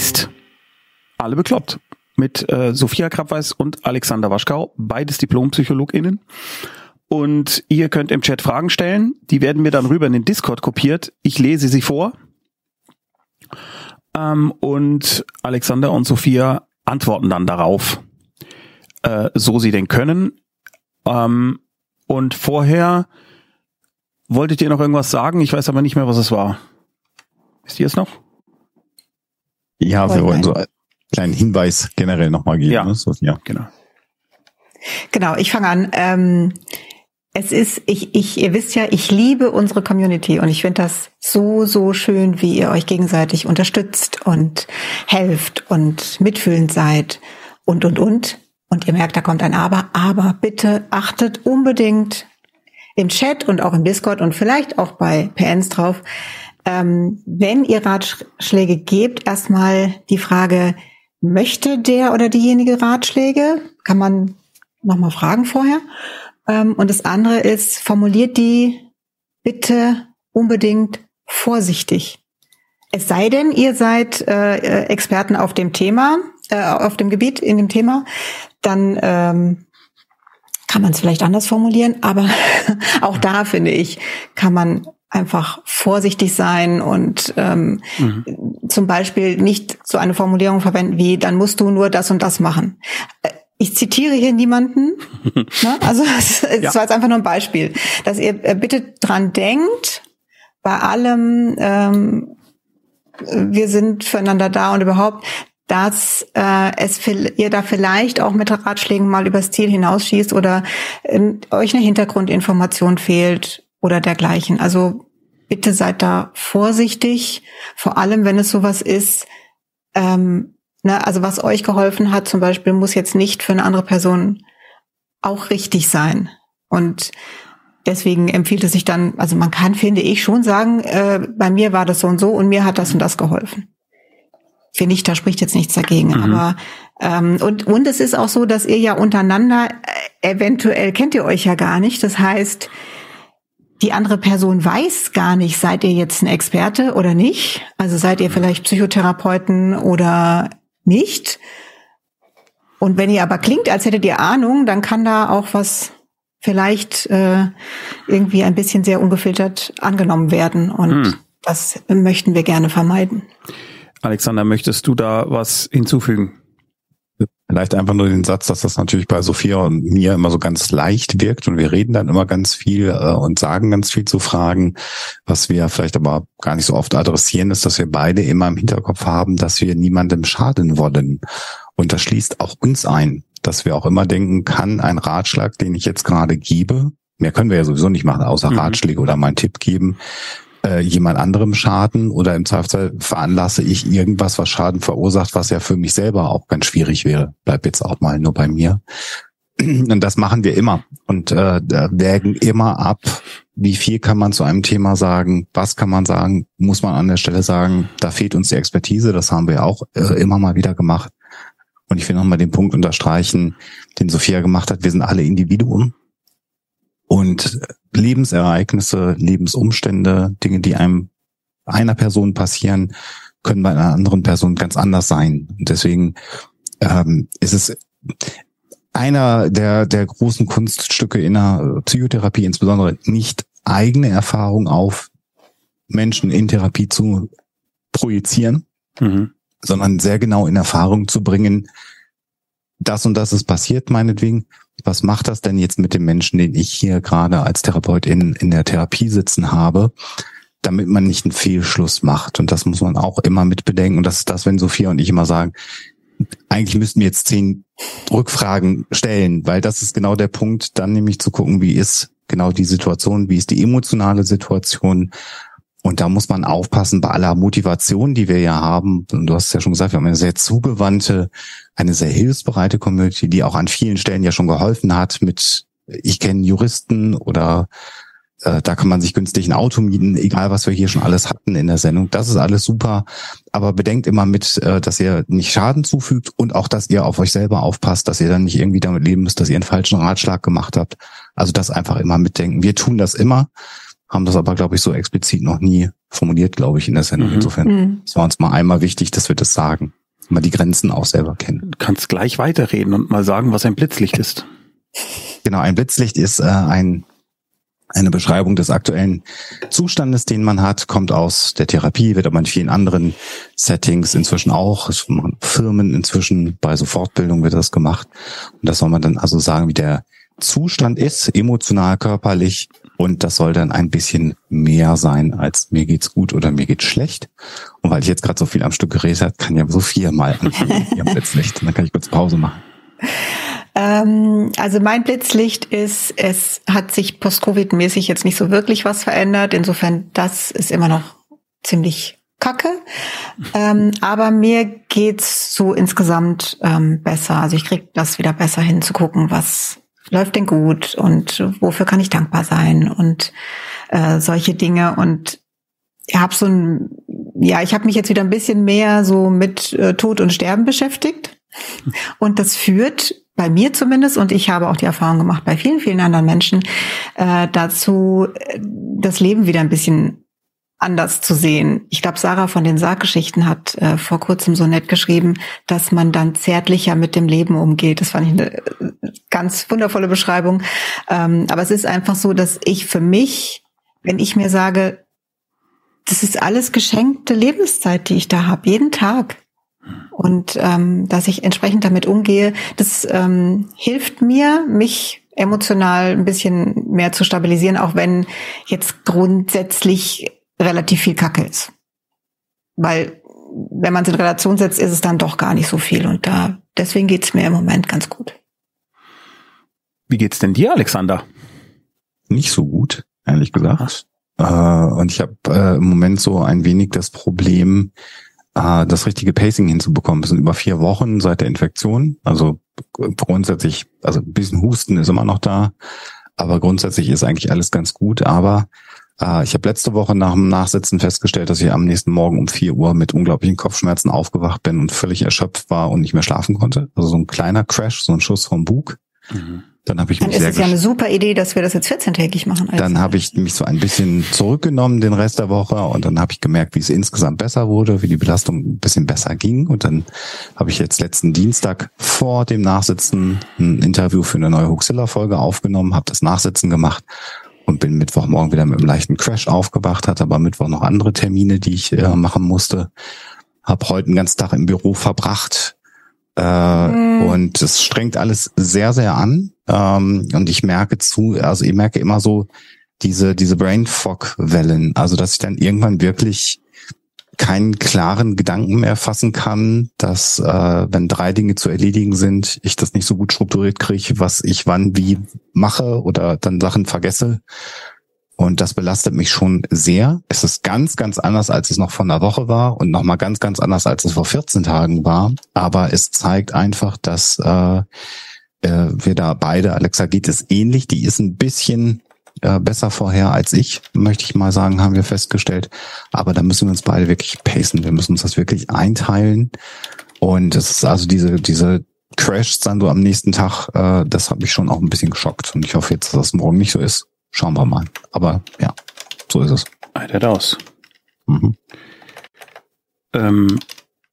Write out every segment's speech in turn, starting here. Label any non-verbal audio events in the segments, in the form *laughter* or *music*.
ist alle bekloppt mit äh, Sophia Krabweis und Alexander Waschkau, beides DiplompsychologInnen. Und ihr könnt im Chat Fragen stellen. Die werden mir dann rüber in den Discord kopiert. Ich lese sie vor. Ähm, und Alexander und Sophia antworten dann darauf, äh, so sie denn können. Ähm, und vorher wolltet ihr noch irgendwas sagen? Ich weiß aber nicht mehr, was es war. Wisst ihr es noch? Ja, wir wollen so einen kleinen Hinweis generell nochmal geben. Ja, ne? so, ja. genau. Genau, ich fange an. Ähm, es ist, ich, ich, ihr wisst ja, ich liebe unsere Community und ich finde das so, so schön, wie ihr euch gegenseitig unterstützt und helft und mitfühlend seid und, und, und. Und ihr merkt, da kommt ein Aber. Aber bitte achtet unbedingt im Chat und auch im Discord und vielleicht auch bei PNs drauf, ähm, wenn ihr Ratschläge gebt, erstmal die Frage, möchte der oder diejenige Ratschläge? Kann man nochmal fragen vorher. Ähm, und das andere ist, formuliert die bitte unbedingt vorsichtig. Es sei denn, ihr seid äh, äh, Experten auf dem Thema, äh, auf dem Gebiet, in dem Thema, dann ähm, kann man es vielleicht anders formulieren, aber *laughs* auch da finde ich, kann man einfach vorsichtig sein und ähm, mhm. zum Beispiel nicht so eine Formulierung verwenden wie, dann musst du nur das und das machen. Äh, ich zitiere hier niemanden, *laughs* ne? also es, es ja. war jetzt einfach nur ein Beispiel, dass ihr äh, bitte dran denkt, bei allem, ähm, wir sind füreinander da und überhaupt, dass äh, es ihr da vielleicht auch mit Ratschlägen mal übers Ziel hinausschießt oder äh, euch eine Hintergrundinformation fehlt oder dergleichen. Also bitte seid da vorsichtig, vor allem wenn es sowas ist, ähm, Ne, also was euch geholfen hat zum Beispiel, muss jetzt nicht für eine andere Person auch richtig sein. Und deswegen empfiehlt es sich dann, also man kann, finde ich, schon sagen, äh, bei mir war das so und so und mir hat das und das geholfen. Finde ich, da spricht jetzt nichts dagegen. Mhm. Aber ähm, und, und es ist auch so, dass ihr ja untereinander äh, eventuell kennt ihr euch ja gar nicht. Das heißt, die andere Person weiß gar nicht, seid ihr jetzt ein Experte oder nicht. Also seid ihr vielleicht Psychotherapeuten oder nicht. Und wenn ihr aber klingt, als hättet ihr Ahnung, dann kann da auch was vielleicht äh, irgendwie ein bisschen sehr ungefiltert angenommen werden. Und hm. das möchten wir gerne vermeiden. Alexander, möchtest du da was hinzufügen? Vielleicht einfach nur den Satz, dass das natürlich bei Sophia und mir immer so ganz leicht wirkt und wir reden dann immer ganz viel äh, und sagen ganz viel zu Fragen. Was wir vielleicht aber gar nicht so oft adressieren, ist, dass wir beide immer im Hinterkopf haben, dass wir niemandem schaden wollen. Und das schließt auch uns ein, dass wir auch immer denken, kann ein Ratschlag, den ich jetzt gerade gebe, mehr können wir ja sowieso nicht machen, außer mhm. Ratschläge oder mal einen Tipp geben, äh, jemand anderem Schaden oder im Zweifelsfall veranlasse ich irgendwas, was Schaden verursacht, was ja für mich selber auch ganz schwierig wäre. Bleibt jetzt auch mal nur bei mir. Und das machen wir immer und äh, wägen immer ab, wie viel kann man zu einem Thema sagen, was kann man sagen, muss man an der Stelle sagen, da fehlt uns die Expertise, das haben wir auch äh, immer mal wieder gemacht. Und ich will nochmal den Punkt unterstreichen, den Sophia gemacht hat, wir sind alle Individuen und Lebensereignisse, Lebensumstände, Dinge, die einem einer Person passieren, können bei einer anderen Person ganz anders sein. Und deswegen ähm, ist es einer der, der großen Kunststücke in der Psychotherapie, insbesondere nicht eigene Erfahrung auf Menschen in Therapie zu projizieren, mhm. sondern sehr genau in Erfahrung zu bringen, das und das ist passiert, meinetwegen, was macht das denn jetzt mit dem Menschen, den ich hier gerade als Therapeut in, in der Therapie sitzen habe, damit man nicht einen Fehlschluss macht. Und das muss man auch immer mit bedenken. Und das ist das, wenn Sophia und ich immer sagen, eigentlich müssten wir jetzt zehn Rückfragen stellen, weil das ist genau der Punkt, dann nämlich zu gucken, wie ist genau die Situation, wie ist die emotionale Situation, und da muss man aufpassen bei aller Motivation, die wir ja haben. Und du hast ja schon gesagt, wir haben eine sehr zugewandte, eine sehr hilfsbereite Community, die auch an vielen Stellen ja schon geholfen hat mit, ich kenne Juristen oder äh, da kann man sich günstig ein Auto mieten, egal was wir hier schon alles hatten in der Sendung. Das ist alles super. Aber bedenkt immer mit, äh, dass ihr nicht Schaden zufügt und auch, dass ihr auf euch selber aufpasst, dass ihr dann nicht irgendwie damit leben müsst, dass ihr einen falschen Ratschlag gemacht habt. Also das einfach immer mitdenken. Wir tun das immer haben das aber, glaube ich, so explizit noch nie formuliert, glaube ich, in der Sendung. Mhm. Insofern, Mhm. es war uns mal einmal wichtig, dass wir das sagen. Mal die Grenzen auch selber kennen. Du kannst gleich weiterreden und mal sagen, was ein Blitzlicht ist. *laughs* Genau, ein Blitzlicht ist äh, ein, eine Beschreibung des aktuellen Zustandes, den man hat, kommt aus der Therapie, wird aber in vielen anderen Settings inzwischen auch, Firmen inzwischen, bei so Fortbildung wird das gemacht. Und das soll man dann also sagen, wie der Zustand ist, emotional, körperlich. Und das soll dann ein bisschen mehr sein als mir geht's gut oder mir geht's schlecht. Und weil ich jetzt gerade so viel am Stück geredet habe, kann ja so viermal anfangen mit ihrem Blitzlicht. Und dann kann ich kurz Pause machen. Ähm, also mein Blitzlicht ist, es hat sich post-Covid-mäßig jetzt nicht so wirklich was verändert. Insofern, das ist immer noch ziemlich kacke. Ähm, aber mir geht's so insgesamt ähm, besser. Also ich krieg das wieder besser hin zu gucken, was läuft denn gut und wofür kann ich dankbar sein und äh, solche Dinge. Und ich habe so ein, ja, ich habe mich jetzt wieder ein bisschen mehr so mit äh, Tod und Sterben beschäftigt. Und das führt bei mir zumindest, und ich habe auch die Erfahrung gemacht bei vielen, vielen anderen Menschen, äh, dazu, äh, das Leben wieder ein bisschen anders zu sehen. Ich glaube, Sarah von den Sarggeschichten hat äh, vor kurzem so nett geschrieben, dass man dann zärtlicher mit dem Leben umgeht. Das fand ich eine äh, ganz wundervolle Beschreibung. Ähm, aber es ist einfach so, dass ich für mich, wenn ich mir sage, das ist alles geschenkte Lebenszeit, die ich da habe, jeden Tag. Und ähm, dass ich entsprechend damit umgehe, das ähm, hilft mir, mich emotional ein bisschen mehr zu stabilisieren, auch wenn jetzt grundsätzlich relativ viel Kacke ist. Weil wenn man es in Relation setzt, ist es dann doch gar nicht so viel. Und da deswegen geht's mir im Moment ganz gut. Wie geht's denn dir, Alexander? Nicht so gut, ehrlich gesagt. Äh, und ich habe äh, im Moment so ein wenig das Problem, äh, das richtige Pacing hinzubekommen. Es sind über vier Wochen seit der Infektion. Also grundsätzlich, also ein bisschen Husten ist immer noch da, aber grundsätzlich ist eigentlich alles ganz gut. Aber äh, ich habe letzte Woche nach dem Nachsitzen festgestellt, dass ich am nächsten Morgen um vier Uhr mit unglaublichen Kopfschmerzen aufgewacht bin und völlig erschöpft war und nicht mehr schlafen konnte. Also so ein kleiner Crash, so ein Schuss vom Bug. Dann habe ich Dann mich ist sehr es ja eine super Idee, dass wir das jetzt 14-tägig machen. Also, dann habe ich mich so ein bisschen zurückgenommen den Rest der Woche und dann habe ich gemerkt, wie es insgesamt besser wurde, wie die Belastung ein bisschen besser ging. Und dann habe ich jetzt letzten Dienstag vor dem Nachsitzen ein Interview für eine neue Huxilla-Folge aufgenommen, habe das Nachsitzen gemacht und bin Mittwochmorgen wieder mit einem leichten Crash aufgewacht, hatte aber Mittwoch noch andere Termine, die ich äh, machen musste. Hab heute den ganzen Tag im Büro verbracht, äh, Mhm. Und es strengt alles sehr, sehr an. Ähm, und ich merke zu, also ich merke immer so diese, diese Brain Fog Wellen. Also, dass ich dann irgendwann wirklich keinen klaren Gedanken mehr fassen kann, dass äh, wenn drei Dinge zu erledigen sind, ich das nicht so gut strukturiert kriege, was ich wann wie mache oder dann Sachen vergesse. Und das belastet mich schon sehr. Es ist ganz, ganz anders, als es noch vor einer Woche war und nochmal ganz, ganz anders, als es vor 14 Tagen war. Aber es zeigt einfach, dass äh, äh, wir da beide, Alexa geht es ähnlich, die ist ein bisschen äh, besser vorher als ich, möchte ich mal sagen, haben wir festgestellt. Aber da müssen wir uns beide wirklich pacen. Wir müssen uns das wirklich einteilen. Und es ist also diese, diese Crashs dann so am nächsten Tag, äh, das hat mich schon auch ein bisschen geschockt. Und ich hoffe jetzt, dass das morgen nicht so ist. Schauen wir mal. Aber ja, so ist es. Alter aus. Mhm. Ähm,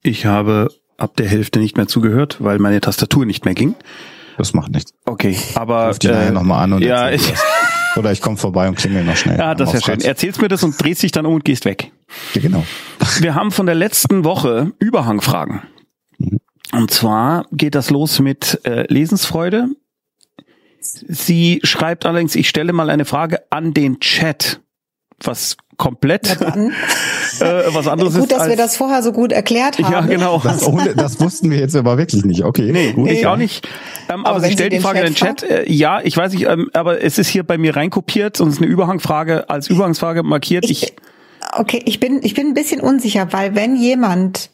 ich habe ab der Hälfte nicht mehr zugehört, weil meine Tastatur nicht mehr ging. Das macht nichts. Okay, aber Ruf die nachher äh, nochmal an und ja, ich. Oder ich komme vorbei und klingel noch schnell. ja, das ist ja schön. Erzählst mir das und drehst dich dann um und gehst weg. Ja, genau. Wir haben von der letzten Woche Überhangfragen. Mhm. Und zwar geht das los mit äh, Lesensfreude. Sie schreibt allerdings, ich stelle mal eine Frage an den Chat, was komplett *laughs* äh, was anderes gut, ist. dass wir das vorher so gut erklärt haben. ja, genau. Das, ohne, das wussten wir jetzt aber wirklich nicht. Okay, Nee, gut. ich Nee. auch nicht. Ähm, aber, Aber sie stellt sie die Frage in den Chat. Äh, ja, ich weiß nicht, ähm, aber es ist hier bei mir reinkopiert und es ist eine Überhangfrage als Übergangsfrage markiert. Ich, Ich, okay, ich bin, ich bin ein bisschen unsicher, weil wenn jemand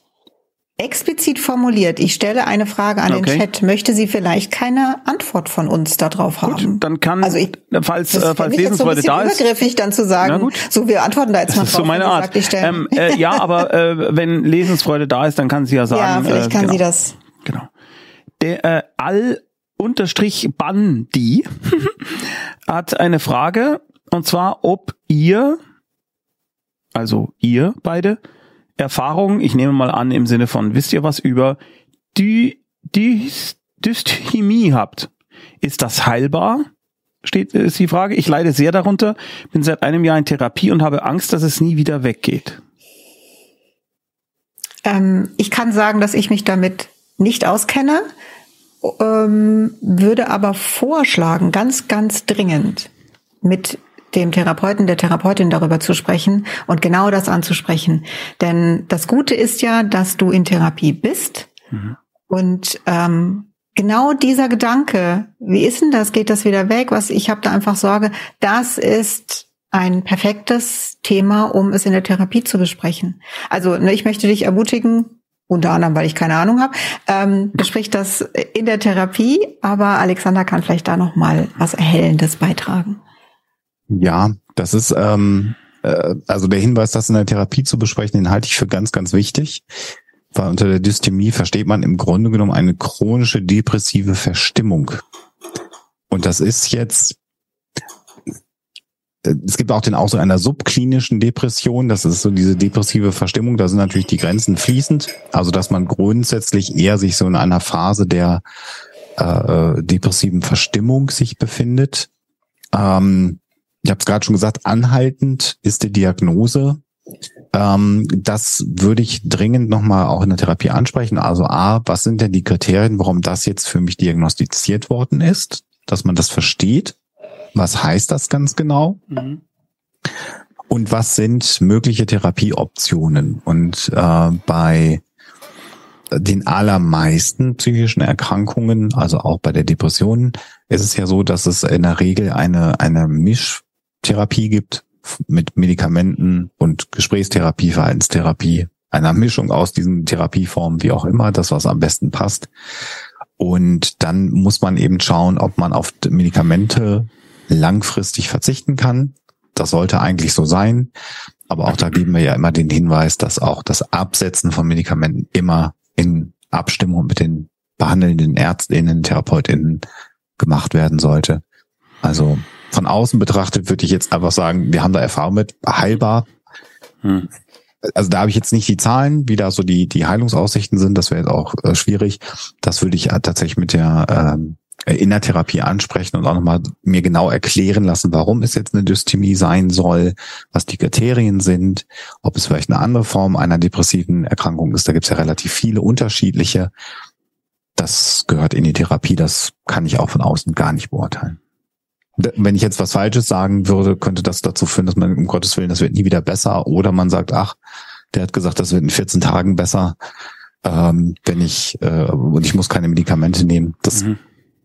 explizit formuliert, ich stelle eine Frage an Okay. den Chat, möchte sie vielleicht keine Antwort von uns darauf haben. gut, dann kann, Also ich- falls, Das äh, falls so ein Lesensfreude da ist, übergriffig, dann zu sagen, gut. so wir antworten da jetzt das mal ist so drauf, meine Art. sagt, ich stelle- Ähm, äh, ja, aber äh, wenn Lesensfreude da ist, dann kann sie ja sagen. ja, vielleicht äh, kann genau, sie das. Genau. Der äh, All unterstrich Bandi *laughs* hat eine Frage und zwar, ob ihr, also ihr beide, Erfahrungen, ich nehme mal an im Sinne von, wisst ihr was über die, die Dysthymie habt. Ist das heilbar? Steht ist die Frage. Ich leide sehr darunter, bin seit einem Jahr in Therapie und habe Angst, dass es nie wieder weggeht. Ähm, ich kann sagen, dass ich mich damit nicht auskenne, ähm, würde aber vorschlagen, ganz, ganz dringend mit dem Therapeuten, der Therapeutin darüber zu sprechen und genau das anzusprechen. Denn das Gute ist ja, dass du in Therapie bist mhm. und ähm, genau dieser Gedanke, wie ist denn das, geht das wieder weg, was ich habe da einfach Sorge, das ist ein perfektes Thema, um es in der Therapie zu besprechen. Also ne, ich möchte dich ermutigen, unter anderem, weil ich keine Ahnung habe, ähm, besprich das in der Therapie, aber Alexander kann vielleicht da noch mal was Erhellendes beitragen. Ja, das ist ähm, äh, also der Hinweis, das in der Therapie zu besprechen, den halte ich für ganz, ganz wichtig. Weil unter der Dysthymie versteht man im Grunde genommen eine chronische depressive Verstimmung. Und das ist jetzt es gibt auch den Ausdruck einer subklinischen Depression. Das ist so diese depressive Verstimmung. Da sind natürlich die Grenzen fließend. Also, dass man grundsätzlich eher sich so in einer Phase der äh, depressiven Verstimmung sich befindet. Ähm, ich habe es gerade schon gesagt, anhaltend ist die Diagnose. Ähm, das würde ich dringend nochmal auch in der Therapie ansprechen. Also A, was sind denn die Kriterien, warum das jetzt für mich diagnostiziert worden ist? Dass man das versteht. Was heißt das ganz genau? Mhm. Und was sind mögliche Therapieoptionen? Und äh, bei den allermeisten psychischen Erkrankungen, also auch bei der Depression, ist es ja so, dass es in der Regel eine, eine Mischtherapie gibt mit Medikamenten und Gesprächstherapie, Verhaltenstherapie, einer Mischung aus diesen Therapieformen, wie auch immer, das, was am besten passt. Und dann muss man eben schauen, ob man auf Medikamente langfristig verzichten kann. Das sollte eigentlich so sein. Aber auch da geben wir ja immer den Hinweis, dass auch das Absetzen von Medikamenten immer in Abstimmung mit den behandelnden Ärztinnen, Therapeutinnen gemacht werden sollte. Also von außen betrachtet würde ich jetzt einfach sagen, wir haben da Erfahrung mit, heilbar. Hm. Also da habe ich jetzt nicht die Zahlen, wie da so die, die Heilungsaussichten sind, das wäre jetzt auch äh, schwierig. Das würde ich tatsächlich mit der ähm, in der Therapie ansprechen und auch nochmal mir genau erklären lassen, warum es jetzt eine Dysthymie sein soll, was die Kriterien sind, ob es vielleicht eine andere Form einer depressiven Erkrankung ist. Da gibt es ja relativ viele unterschiedliche. Das gehört in die Therapie, das kann ich auch von außen gar nicht beurteilen. Wenn ich jetzt was Falsches sagen würde, könnte das dazu führen, dass man um Gottes Willen, das wird nie wieder besser. Oder man sagt, ach, der hat gesagt, das wird in 14 Tagen besser, ähm, wenn ich äh, und ich muss keine Medikamente nehmen. Das mhm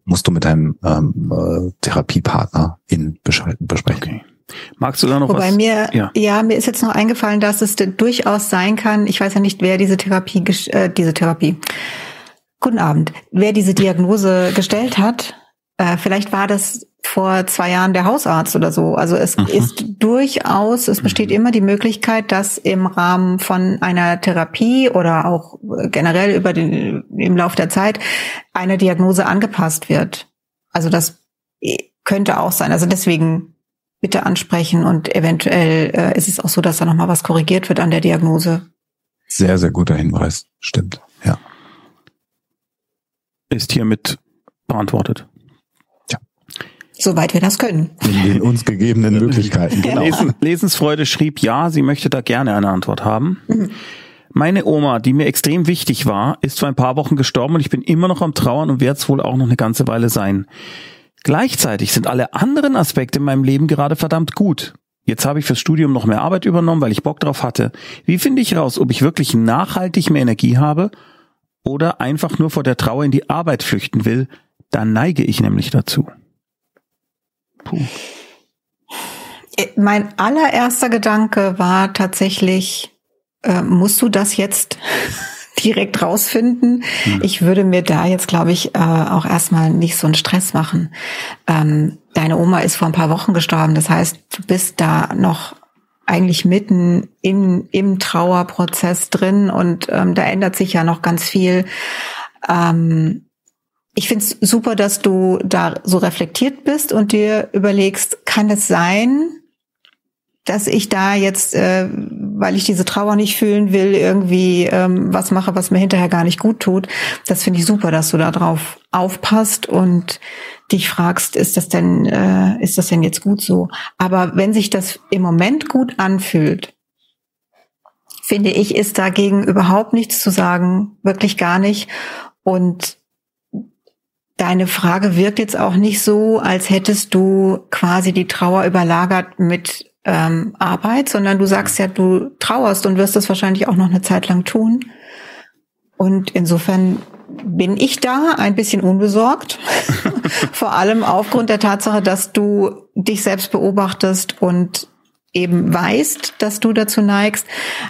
musst du mit deinem ähm, äh, Therapiepartner in besprechen. Okay. Magst du da noch Wobei was? mir, ja. ja. mir ist jetzt noch eingefallen, dass es durchaus sein kann, ich weiß ja nicht, wer diese Therapie, äh, diese Therapie, guten Abend, wer diese Diagnose gestellt hat, äh, vielleicht war das vor zwei Jahren der Hausarzt oder so. Also es mhm. ist durchaus, es besteht mhm. immer die Möglichkeit, dass im Rahmen von einer Therapie oder auch generell über den, im Lauf der Zeit eine Diagnose angepasst wird. Also das könnte auch sein. Also deswegen bitte ansprechen und eventuell äh, ist es auch so, dass da nochmal was korrigiert wird an der Diagnose. Sehr, sehr guter Hinweis. Stimmt, ja. Ist hiermit beantwortet. Soweit wir das können. In den uns gegebenen *laughs* Möglichkeiten. Genau. Lesen, Lesensfreude schrieb ja, sie möchte da gerne eine Antwort haben. Mhm. Meine Oma, die mir extrem wichtig war, ist vor ein paar Wochen gestorben und ich bin immer noch am Trauern und werde es wohl auch noch eine ganze Weile sein. Gleichzeitig sind alle anderen Aspekte in meinem Leben gerade verdammt gut. Jetzt habe ich fürs Studium noch mehr Arbeit übernommen, weil ich Bock drauf hatte. Wie finde ich raus, ob ich wirklich nachhaltig mehr Energie habe oder einfach nur vor der Trauer in die Arbeit flüchten will? Da neige ich nämlich dazu. Puh. Äh, mein allererster Gedanke war tatsächlich, äh, musst du das jetzt *laughs* direkt rausfinden? Hm. Ich würde mir da jetzt, glaube ich, äh, auch erstmal nicht so einen Stress machen. Ähm, deine Oma ist vor ein paar Wochen gestorben, das heißt, du bist da noch eigentlich mitten in, im Trauerprozess drin und ähm, da ändert sich ja noch ganz viel. Ähm, ich finde es super, dass du da so reflektiert bist und dir überlegst, kann es sein, dass ich da jetzt, äh, weil ich diese Trauer nicht fühlen will, irgendwie ähm, was mache, was mir hinterher gar nicht gut tut. Das finde ich super, dass du da drauf aufpasst und dich fragst, ist das denn, äh, ist das denn jetzt gut so? Aber wenn sich das im Moment gut anfühlt, finde ich, ist dagegen überhaupt nichts zu sagen, wirklich gar nicht. Und deine Frage wirkt jetzt auch nicht so, als hättest du quasi die Trauer überlagert mit ähm, Arbeit, sondern du sagst ja, du trauerst und wirst das wahrscheinlich auch noch eine Zeit lang tun. Und insofern bin ich da ein bisschen unbesorgt, *laughs* vor allem aufgrund der Tatsache, dass du dich selbst beobachtest und eben weißt, dass du dazu neigst.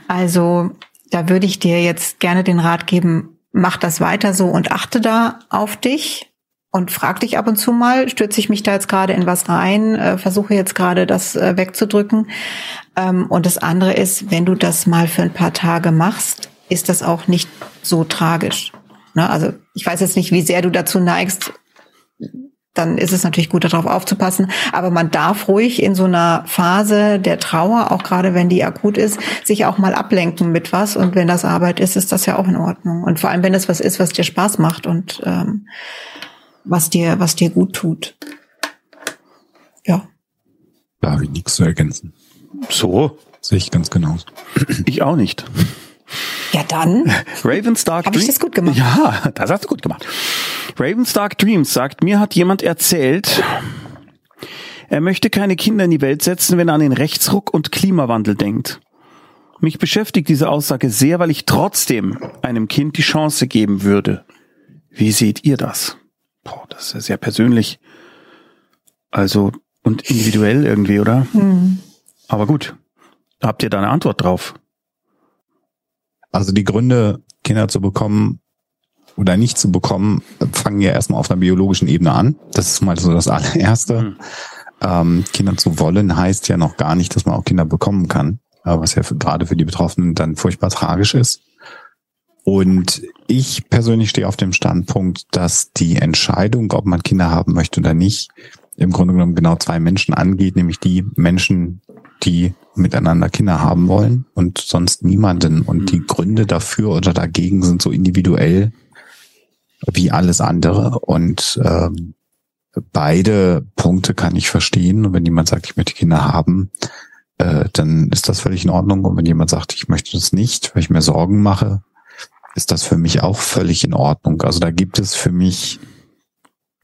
Also da würde ich dir jetzt gerne den Rat geben, mach das weiter so und achte da auf dich und frag dich ab und zu mal, stürze ich mich da jetzt gerade in was rein, äh, versuche jetzt gerade das äh, wegzudrücken. Ähm, und das andere ist, wenn du das mal für ein paar Tage machst, ist das auch nicht so tragisch. Ne? Also ich weiß jetzt nicht, wie sehr du dazu neigst, dann ist es natürlich gut, darauf aufzupassen. Aber man darf ruhig in so einer Phase der Trauer, auch gerade wenn die akut ist, sich auch mal ablenken mit was. Und wenn das Arbeit ist, ist das ja auch in Ordnung. Und vor allem, wenn es was ist, was dir Spaß macht und ähm, was dir, was dir gut tut. Ja. Da habe ich nichts zu ergänzen. So. Sehe ich ganz genauso. Ich auch nicht. Ja, dann. *laughs* Ravenstark Habe ich das gut gemacht? Ja, *laughs* das hast du gut gemacht. Ravenstark Dreams sagt, mir hat jemand erzählt, er möchte keine Kinder in die Welt setzen, wenn er an den Rechtsruck und Klimawandel denkt. Mich beschäftigt diese Aussage sehr, weil ich trotzdem einem Kind die Chance geben würde. Wie seht ihr das? Boah, das ist ja sehr persönlich. Also, und individuell irgendwie, oder? Hm. Aber gut. Habt ihr da eine Antwort drauf? Also die Gründe, Kinder zu bekommen oder nicht zu bekommen, fangen ja erstmal auf einer biologischen Ebene an. Das ist mal so das allererste. Hm. Ähm, Kinder zu wollen heißt ja noch gar nicht, dass man auch Kinder bekommen kann, äh, was ja für, gerade für die Betroffenen dann furchtbar tragisch ist. Und ich persönlich stehe auf dem Standpunkt, dass die Entscheidung, ob man Kinder haben möchte oder nicht, im Grunde genommen genau zwei Menschen angeht, nämlich die Menschen, die miteinander Kinder haben wollen und sonst niemanden. Und die Gründe dafür oder dagegen sind so individuell wie alles andere. Und ähm, beide Punkte kann ich verstehen. Und wenn jemand sagt, ich möchte Kinder haben, äh, dann ist das völlig in Ordnung. Und wenn jemand sagt, ich möchte das nicht, weil ich mir Sorgen mache, ist das für mich auch völlig in Ordnung. Also da gibt es für mich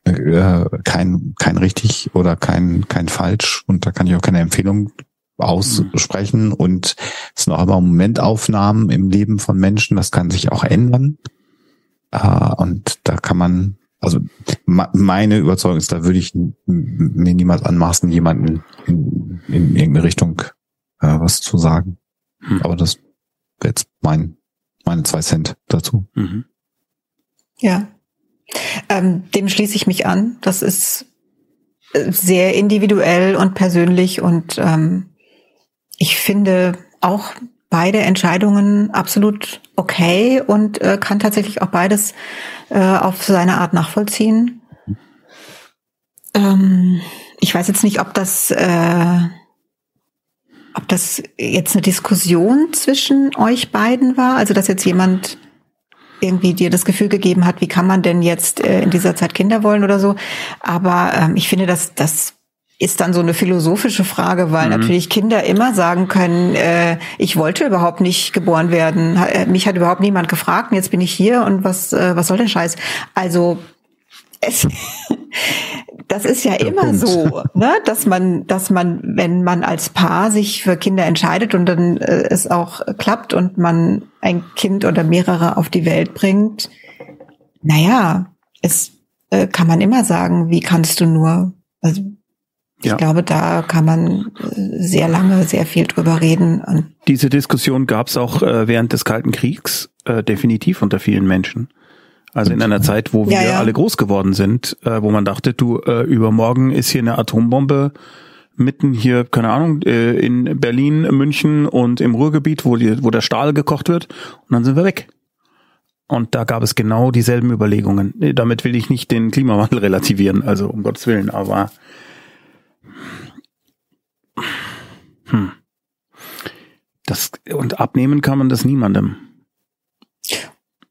äh, kein, kein richtig oder kein, kein falsch und da kann ich auch keine Empfehlung aussprechen und es sind auch immer Momentaufnahmen im Leben von Menschen, das kann sich auch ändern. Äh, und da kann man, also meine Überzeugung ist, da würde ich mir niemals anmaßen, jemanden in, in irgendeine Richtung äh, was zu sagen. Hm. Aber das wäre jetzt mein meine zwei Cent dazu. Mhm. Ja. Ähm, dem schließe ich mich an. Das ist äh, sehr individuell und persönlich und ähm, ich finde auch beide Entscheidungen absolut okay und äh, kann tatsächlich auch beides äh, auf seine Art nachvollziehen. Ähm, ich weiß jetzt nicht, ob das äh, ob das jetzt eine Diskussion zwischen euch beiden war, also dass jetzt jemand irgendwie dir das Gefühl gegeben hat, wie kann man denn jetzt äh, in dieser Zeit Kinder wollen oder so. Aber ähm, ich finde, dass das ist dann so eine philosophische Frage, weil mhm. natürlich Kinder immer sagen können, äh, ich wollte überhaupt nicht geboren werden, äh, mich hat überhaupt niemand gefragt und jetzt bin ich hier und was was soll der Scheiß? Also es, *laughs* das ist ja immer so, ne, dass man, dass man, wenn man als Paar sich für Kinder entscheidet und dann äh, es auch klappt und man ein Kind oder mehrere auf die Welt bringt, naja, es äh, kann man immer sagen, wie kannst du nur? Also ich ja. glaube, da kann man äh, sehr lange, sehr viel drüber reden. Und Diese Diskussion gab es auch äh, während des Kalten Kriegs äh, definitiv unter vielen Menschen. Also in einer Zeit, wo wir ja, ja. alle groß geworden sind, äh, wo man dachte, du, äh, übermorgen ist hier eine Atombombe mitten hier, keine Ahnung, äh, in Berlin, München und im Ruhrgebiet, wo, die, wo der Stahl gekocht wird, und dann sind wir weg. Und da gab es genau dieselben Überlegungen. Damit will ich nicht den Klimawandel *laughs* relativieren, also um Gottes Willen, aber Hm. Das, und abnehmen kann man das niemandem.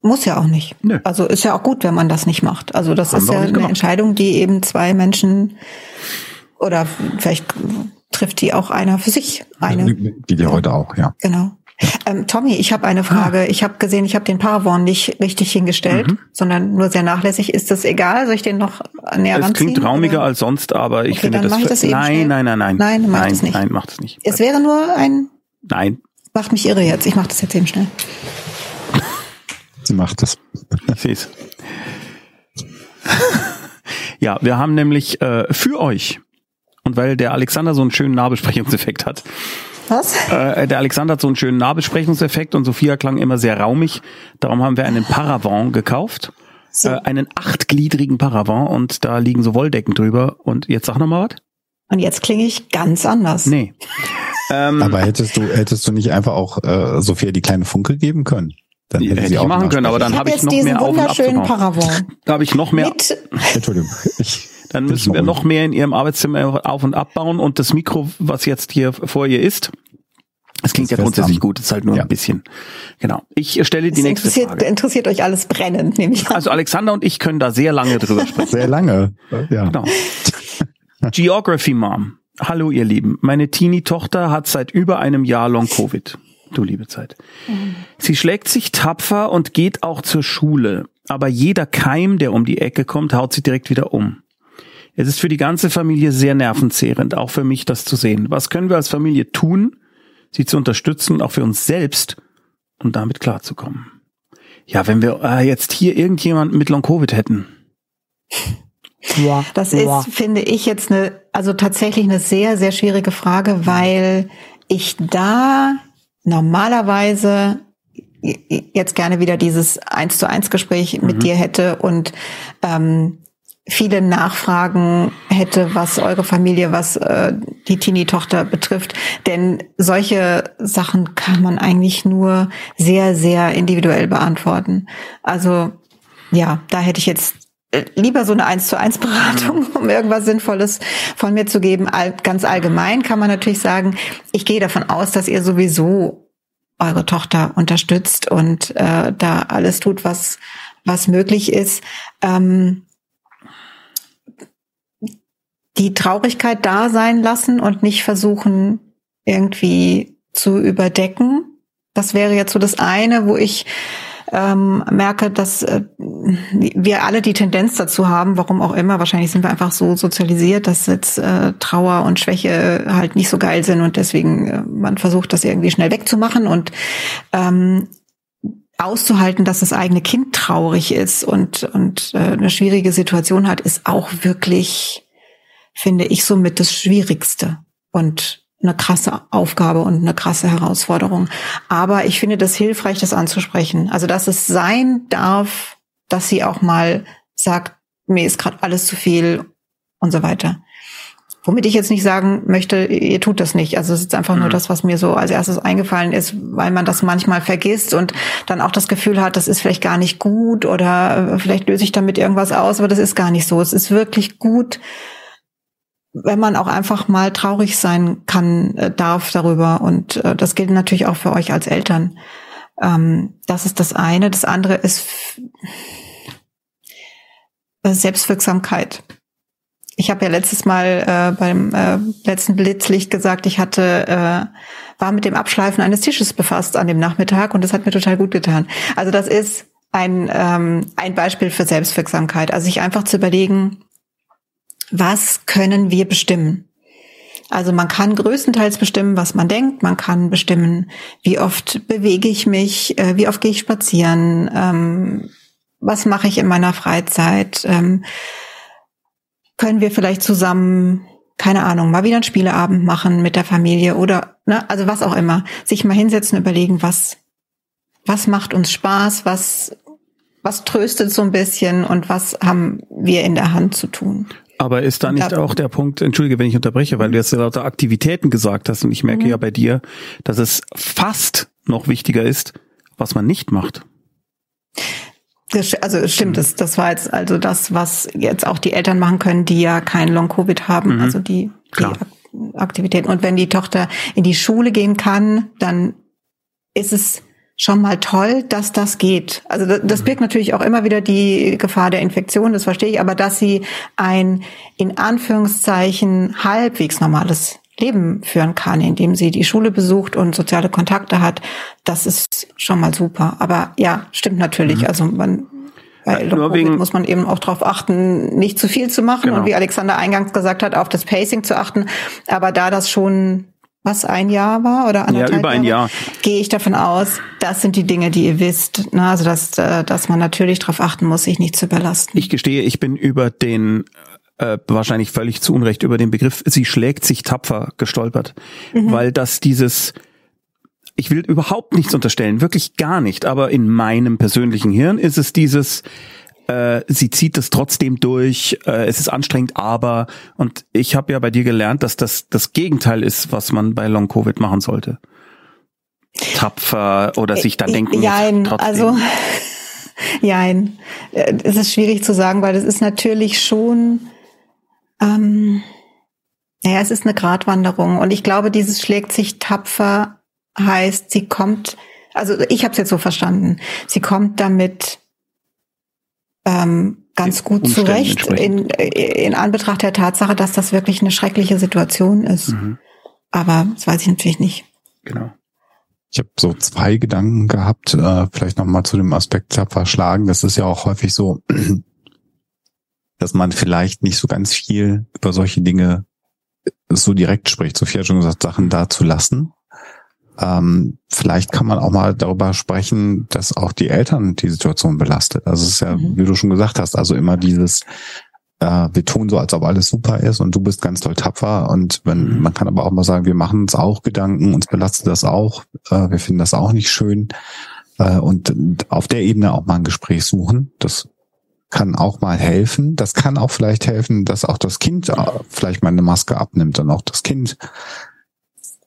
Muss ja auch nicht. Nö. Also ist ja auch gut, wenn man das nicht macht. Also das Haben ist wir ja eine gemacht. Entscheidung, die eben zwei Menschen oder vielleicht trifft die auch einer für sich. Eine. Wie die heute auch, ja. Genau. Ähm, Tommy, ich habe eine Frage. Ich habe gesehen, ich habe den Paravon nicht richtig hingestellt, Mhm. sondern nur sehr nachlässig. Ist das egal? Soll ich den noch näher Es ranziehen? klingt raumiger oder? als sonst, aber ich Okay, finde dann das, ich das eben nein, nein, nein, nein. Nein, mach nein, das nicht. Nein, macht es nicht. Es wäre nur ein, Nein, macht mich irre jetzt. Ich mache das jetzt eben schnell. Sie macht das. es. *laughs* ja, wir haben nämlich äh, für euch und weil der Alexander so einen schönen Nahbesprechungseffekt hat, Was? Äh, der Alexander hat so einen schönen Nahbesprechungseffekt und Sophia klang immer sehr raumig. Darum haben wir einen Paravent gekauft. So. Äh, einen achtgliedrigen Paravent und da liegen so Wolldecken drüber. Und jetzt sag noch mal was? Und jetzt klinge ich ganz anders. Nee. ähm, Aber hättest du, hättest du nicht einfach auch äh, Sophia die kleine Funke geben können? Dann Hätte ich auch machen können, aber dann ich habe ich noch mehr Auf- und wunderschönen. Paravon Da habe ich noch mehr, mit Entschuldigung. *laughs* Ich, dann müssen wir noch mehr in ihrem Arbeitszimmer auf- und abbauen und das Mikro, was jetzt hier vor ihr ist, es klingt ja grundsätzlich gut, es ist halt nur Ja. ein bisschen. Genau. Ich stelle die Es nächste interessiert, Frage. interessiert euch alles brennend, nehme ich an. Also Alexander und ich können da sehr lange drüber *laughs* sprechen. sehr lange. Ja. Genau. Geography Mom. Hallo ihr Lieben. Meine Teenie-Tochter hat seit über einem Jahr Long-Covid. Du liebe Zeit. Sie schlägt sich tapfer und geht auch zur Schule. Aber jeder Keim, der um die Ecke kommt, haut sie direkt wieder um. Es ist für die ganze Familie sehr nervenzehrend, auch für mich das zu sehen. Was können wir als Familie tun, sie zu unterstützen, auch für uns selbst, um damit klarzukommen? Ja, wenn wir äh, jetzt hier irgendjemanden mit Long-Covid hätten. Das ist, finde ich, jetzt eine, also tatsächlich eine sehr, sehr schwierige Frage, weil ich da normalerweise jetzt gerne wieder dieses eins zu eins Gespräch mit dir hätte und ähm, viele Nachfragen hätte, was eure Familie, was äh, die Teenie-Tochter betrifft. Denn solche Sachen kann man eigentlich nur sehr, sehr individuell beantworten. Also ja, da hätte ich jetzt lieber so eine eins zu eins Beratung, um irgendwas Sinnvolles von mir zu geben. Ganz allgemein kann man natürlich sagen, ich gehe davon aus, dass ihr sowieso eure Tochter unterstützt und äh, da alles tut, was was möglich ist. Ähm, die Traurigkeit da sein lassen und nicht versuchen, irgendwie zu überdecken. Das wäre jetzt so das eine, wo ich ähm, merke, dass äh, wir alle die Tendenz dazu haben, warum auch immer, wahrscheinlich sind wir einfach so sozialisiert, dass jetzt äh, Trauer und Schwäche halt nicht so geil sind und deswegen äh, man versucht, das irgendwie schnell wegzumachen und ähm, auszuhalten, dass das eigene Kind traurig ist und, und äh, eine schwierige Situation hat, ist auch wirklich, finde ich, somit das Schwierigste. Und eine krasse Aufgabe und eine krasse Herausforderung. Aber ich finde das hilfreich, das anzusprechen. Also, dass es sein darf, dass sie auch mal sagt, mir ist gerade alles zu viel und so weiter. Womit ich jetzt nicht sagen möchte, ihr tut das nicht. Also es ist einfach nur Mhm. das, was mir so als erstes eingefallen ist, weil man das manchmal vergisst und dann auch das Gefühl hat, das ist vielleicht gar nicht gut oder äh, vielleicht löse ich damit irgendwas aus, aber das ist gar nicht so. Es ist wirklich gut, wenn man auch einfach mal traurig sein kann, äh, darf darüber. Und äh, das gilt natürlich auch für euch als Eltern. Ähm, das ist das eine. Das andere ist äh, Selbstwirksamkeit. Ich habe ja letztes Mal äh, beim äh, letzten Blitzlicht gesagt, ich hatte äh, war mit dem Abschleifen eines Tisches befasst an dem Nachmittag und das hat mir total gut getan. Also das ist ein ähm, ein Beispiel für Selbstwirksamkeit. Also sich einfach zu überlegen, was können wir bestimmen? Also man kann größtenteils bestimmen, was man denkt. Man kann bestimmen, wie oft bewege ich mich, äh, wie oft gehe ich spazieren, ähm, was mache ich in meiner Freizeit. Ähm, können wir vielleicht zusammen, keine Ahnung, mal wieder einen Spieleabend machen mit der Familie oder, ne, also was auch immer. Sich mal hinsetzen überlegen, was, was macht uns Spaß, was, was tröstet so ein bisschen und was haben wir in der Hand zu tun. Aber ist da nicht auch der Punkt, entschuldige, wenn ich unterbreche, weil du jetzt lauter Aktivitäten gesagt hast und ich merke Mhm. ja bei dir, dass es fast noch wichtiger ist, was man nicht macht. Das, also stimmt, das, das war jetzt also das, was jetzt auch die Eltern machen können, die ja kein Long-Covid haben, Mhm. also die, die. Aktivitäten. Und wenn die Tochter in die Schule gehen kann, dann ist es schon mal toll, dass das geht. Also das, das birgt natürlich auch immer wieder die Gefahr der Infektion, das verstehe ich, aber dass sie ein in Anführungszeichen halbwegs normales Leben führen kann, indem sie die Schule besucht und soziale Kontakte hat, das ist schon mal super. Aber ja, stimmt natürlich. Mhm. Also man bei ja, wegen, muss man eben auch darauf achten, nicht zu viel zu machen genau. und wie Alexander eingangs gesagt hat, auf das Pacing zu achten. Aber da das schon was ein Jahr war oder anderthalb Ja, über ein Jahr. Gehe ich davon aus, das sind die Dinge, die ihr wisst. Ne? Also dass, äh, dass man natürlich darauf achten muss, sich nicht zu überlasten. Ich gestehe, ich bin über den äh, wahrscheinlich völlig zu Unrecht über den Begriff sie schlägt sich tapfer gestolpert, mhm. weil das dieses ich will überhaupt nichts unterstellen, wirklich gar nicht, aber in meinem persönlichen Hirn ist es dieses äh, sie zieht es trotzdem durch, äh, es ist anstrengend, aber und ich habe ja bei dir gelernt, dass das das Gegenteil ist, was man bei Long Covid machen sollte. Tapfer oder sich dann denken, Jein, trotzdem. also *laughs* Jein. Äh, es ist schwierig zu sagen, weil es ist natürlich schon ähm, ja, es ist eine Gratwanderung und ich glaube, dieses schlägt sich tapfer heißt, sie kommt, also ich habe es jetzt so verstanden, sie kommt damit ähm, ganz gut zurecht in, in Anbetracht der Tatsache, dass das wirklich eine schreckliche Situation ist. Mhm. Aber das weiß ich natürlich nicht. Genau. Ich habe so zwei Gedanken gehabt, äh, vielleicht nochmal zu dem Aspekt Zapferschlagen. Das ist ja auch häufig so, *clears throat* dass man vielleicht nicht so ganz viel über solche Dinge so direkt spricht. Sophia hat schon gesagt, Sachen da zu lassen. Ähm, vielleicht kann man auch mal darüber sprechen, dass auch die Eltern die Situation belastet. Also es ist ja, mhm. wie du schon gesagt hast, also immer dieses, äh, wir tun so, als ob alles super ist und du bist ganz toll tapfer. Und wenn, mhm. man kann aber auch mal sagen, wir machen uns auch Gedanken, uns belastet das auch, äh, wir finden das auch nicht schön. Äh, und auf der Ebene auch mal ein Gespräch suchen. Das kann auch mal helfen. Das kann auch vielleicht helfen, dass auch das Kind äh, vielleicht mal eine Maske abnimmt und auch das Kind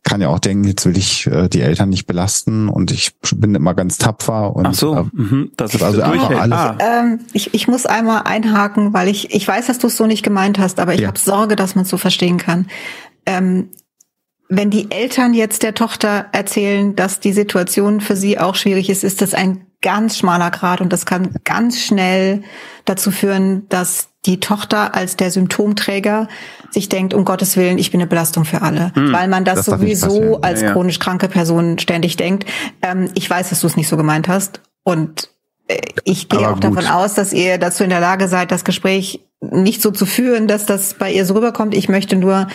kann ja auch denken, jetzt will ich äh, die Eltern nicht belasten und ich bin immer ganz tapfer und Ach so, äh, mhm, das ist also einfach alles. Ah. Ähm, ich, ich muss einmal einhaken, weil ich ich weiß, dass du es so nicht gemeint hast, aber ich ja. habe Sorge, dass man es so verstehen kann. Ähm, wenn die Eltern jetzt der Tochter erzählen, dass die Situation für sie auch schwierig ist, ist das ein ganz schmaler Grad und das kann ganz schnell dazu führen, dass die Tochter als der Symptomträger sich denkt, um Gottes Willen, ich bin eine Belastung für alle. Hm, weil man das, das sowieso als ja, ja. chronisch kranke Person ständig denkt. Ähm, ich weiß, dass du es nicht so gemeint hast. Und äh, ich gehe auch davon aus, dass ihr dazu in der Lage seid, das Gespräch nicht so zu führen, dass das bei ihr so rüberkommt. Ich möchte nur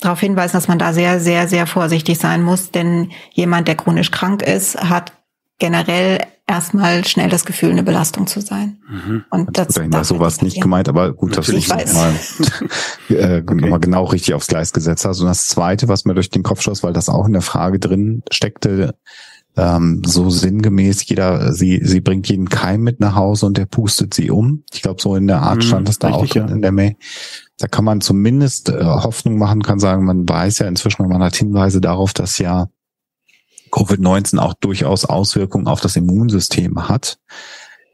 darauf hinweisen, dass man da sehr, sehr, sehr vorsichtig sein muss. Denn jemand, der chronisch krank ist, hat generell erstmal schnell das Gefühl, eine Belastung zu sein. Mhm. Und das ist war sowas nicht gemeint, aber gut, dass du nicht nochmal *laughs* äh, okay. noch genau richtig aufs Gleis gesetzt hast. Und das Zweite, was mir durch den Kopf schoss, weil das auch in der Frage drin steckte, ähm, so sinngemäß, jeder, sie, sie bringt jeden Keim mit nach Hause und der pustet sie um. Ich glaube, so in der Art mhm, stand das da richtig, auch drin ja. in der Mail. Da kann man zumindest äh, Hoffnung machen, kann sagen, man weiß ja inzwischen, man hat Hinweise darauf, dass ja Covid-19 auch durchaus Auswirkungen auf das Immunsystem hat.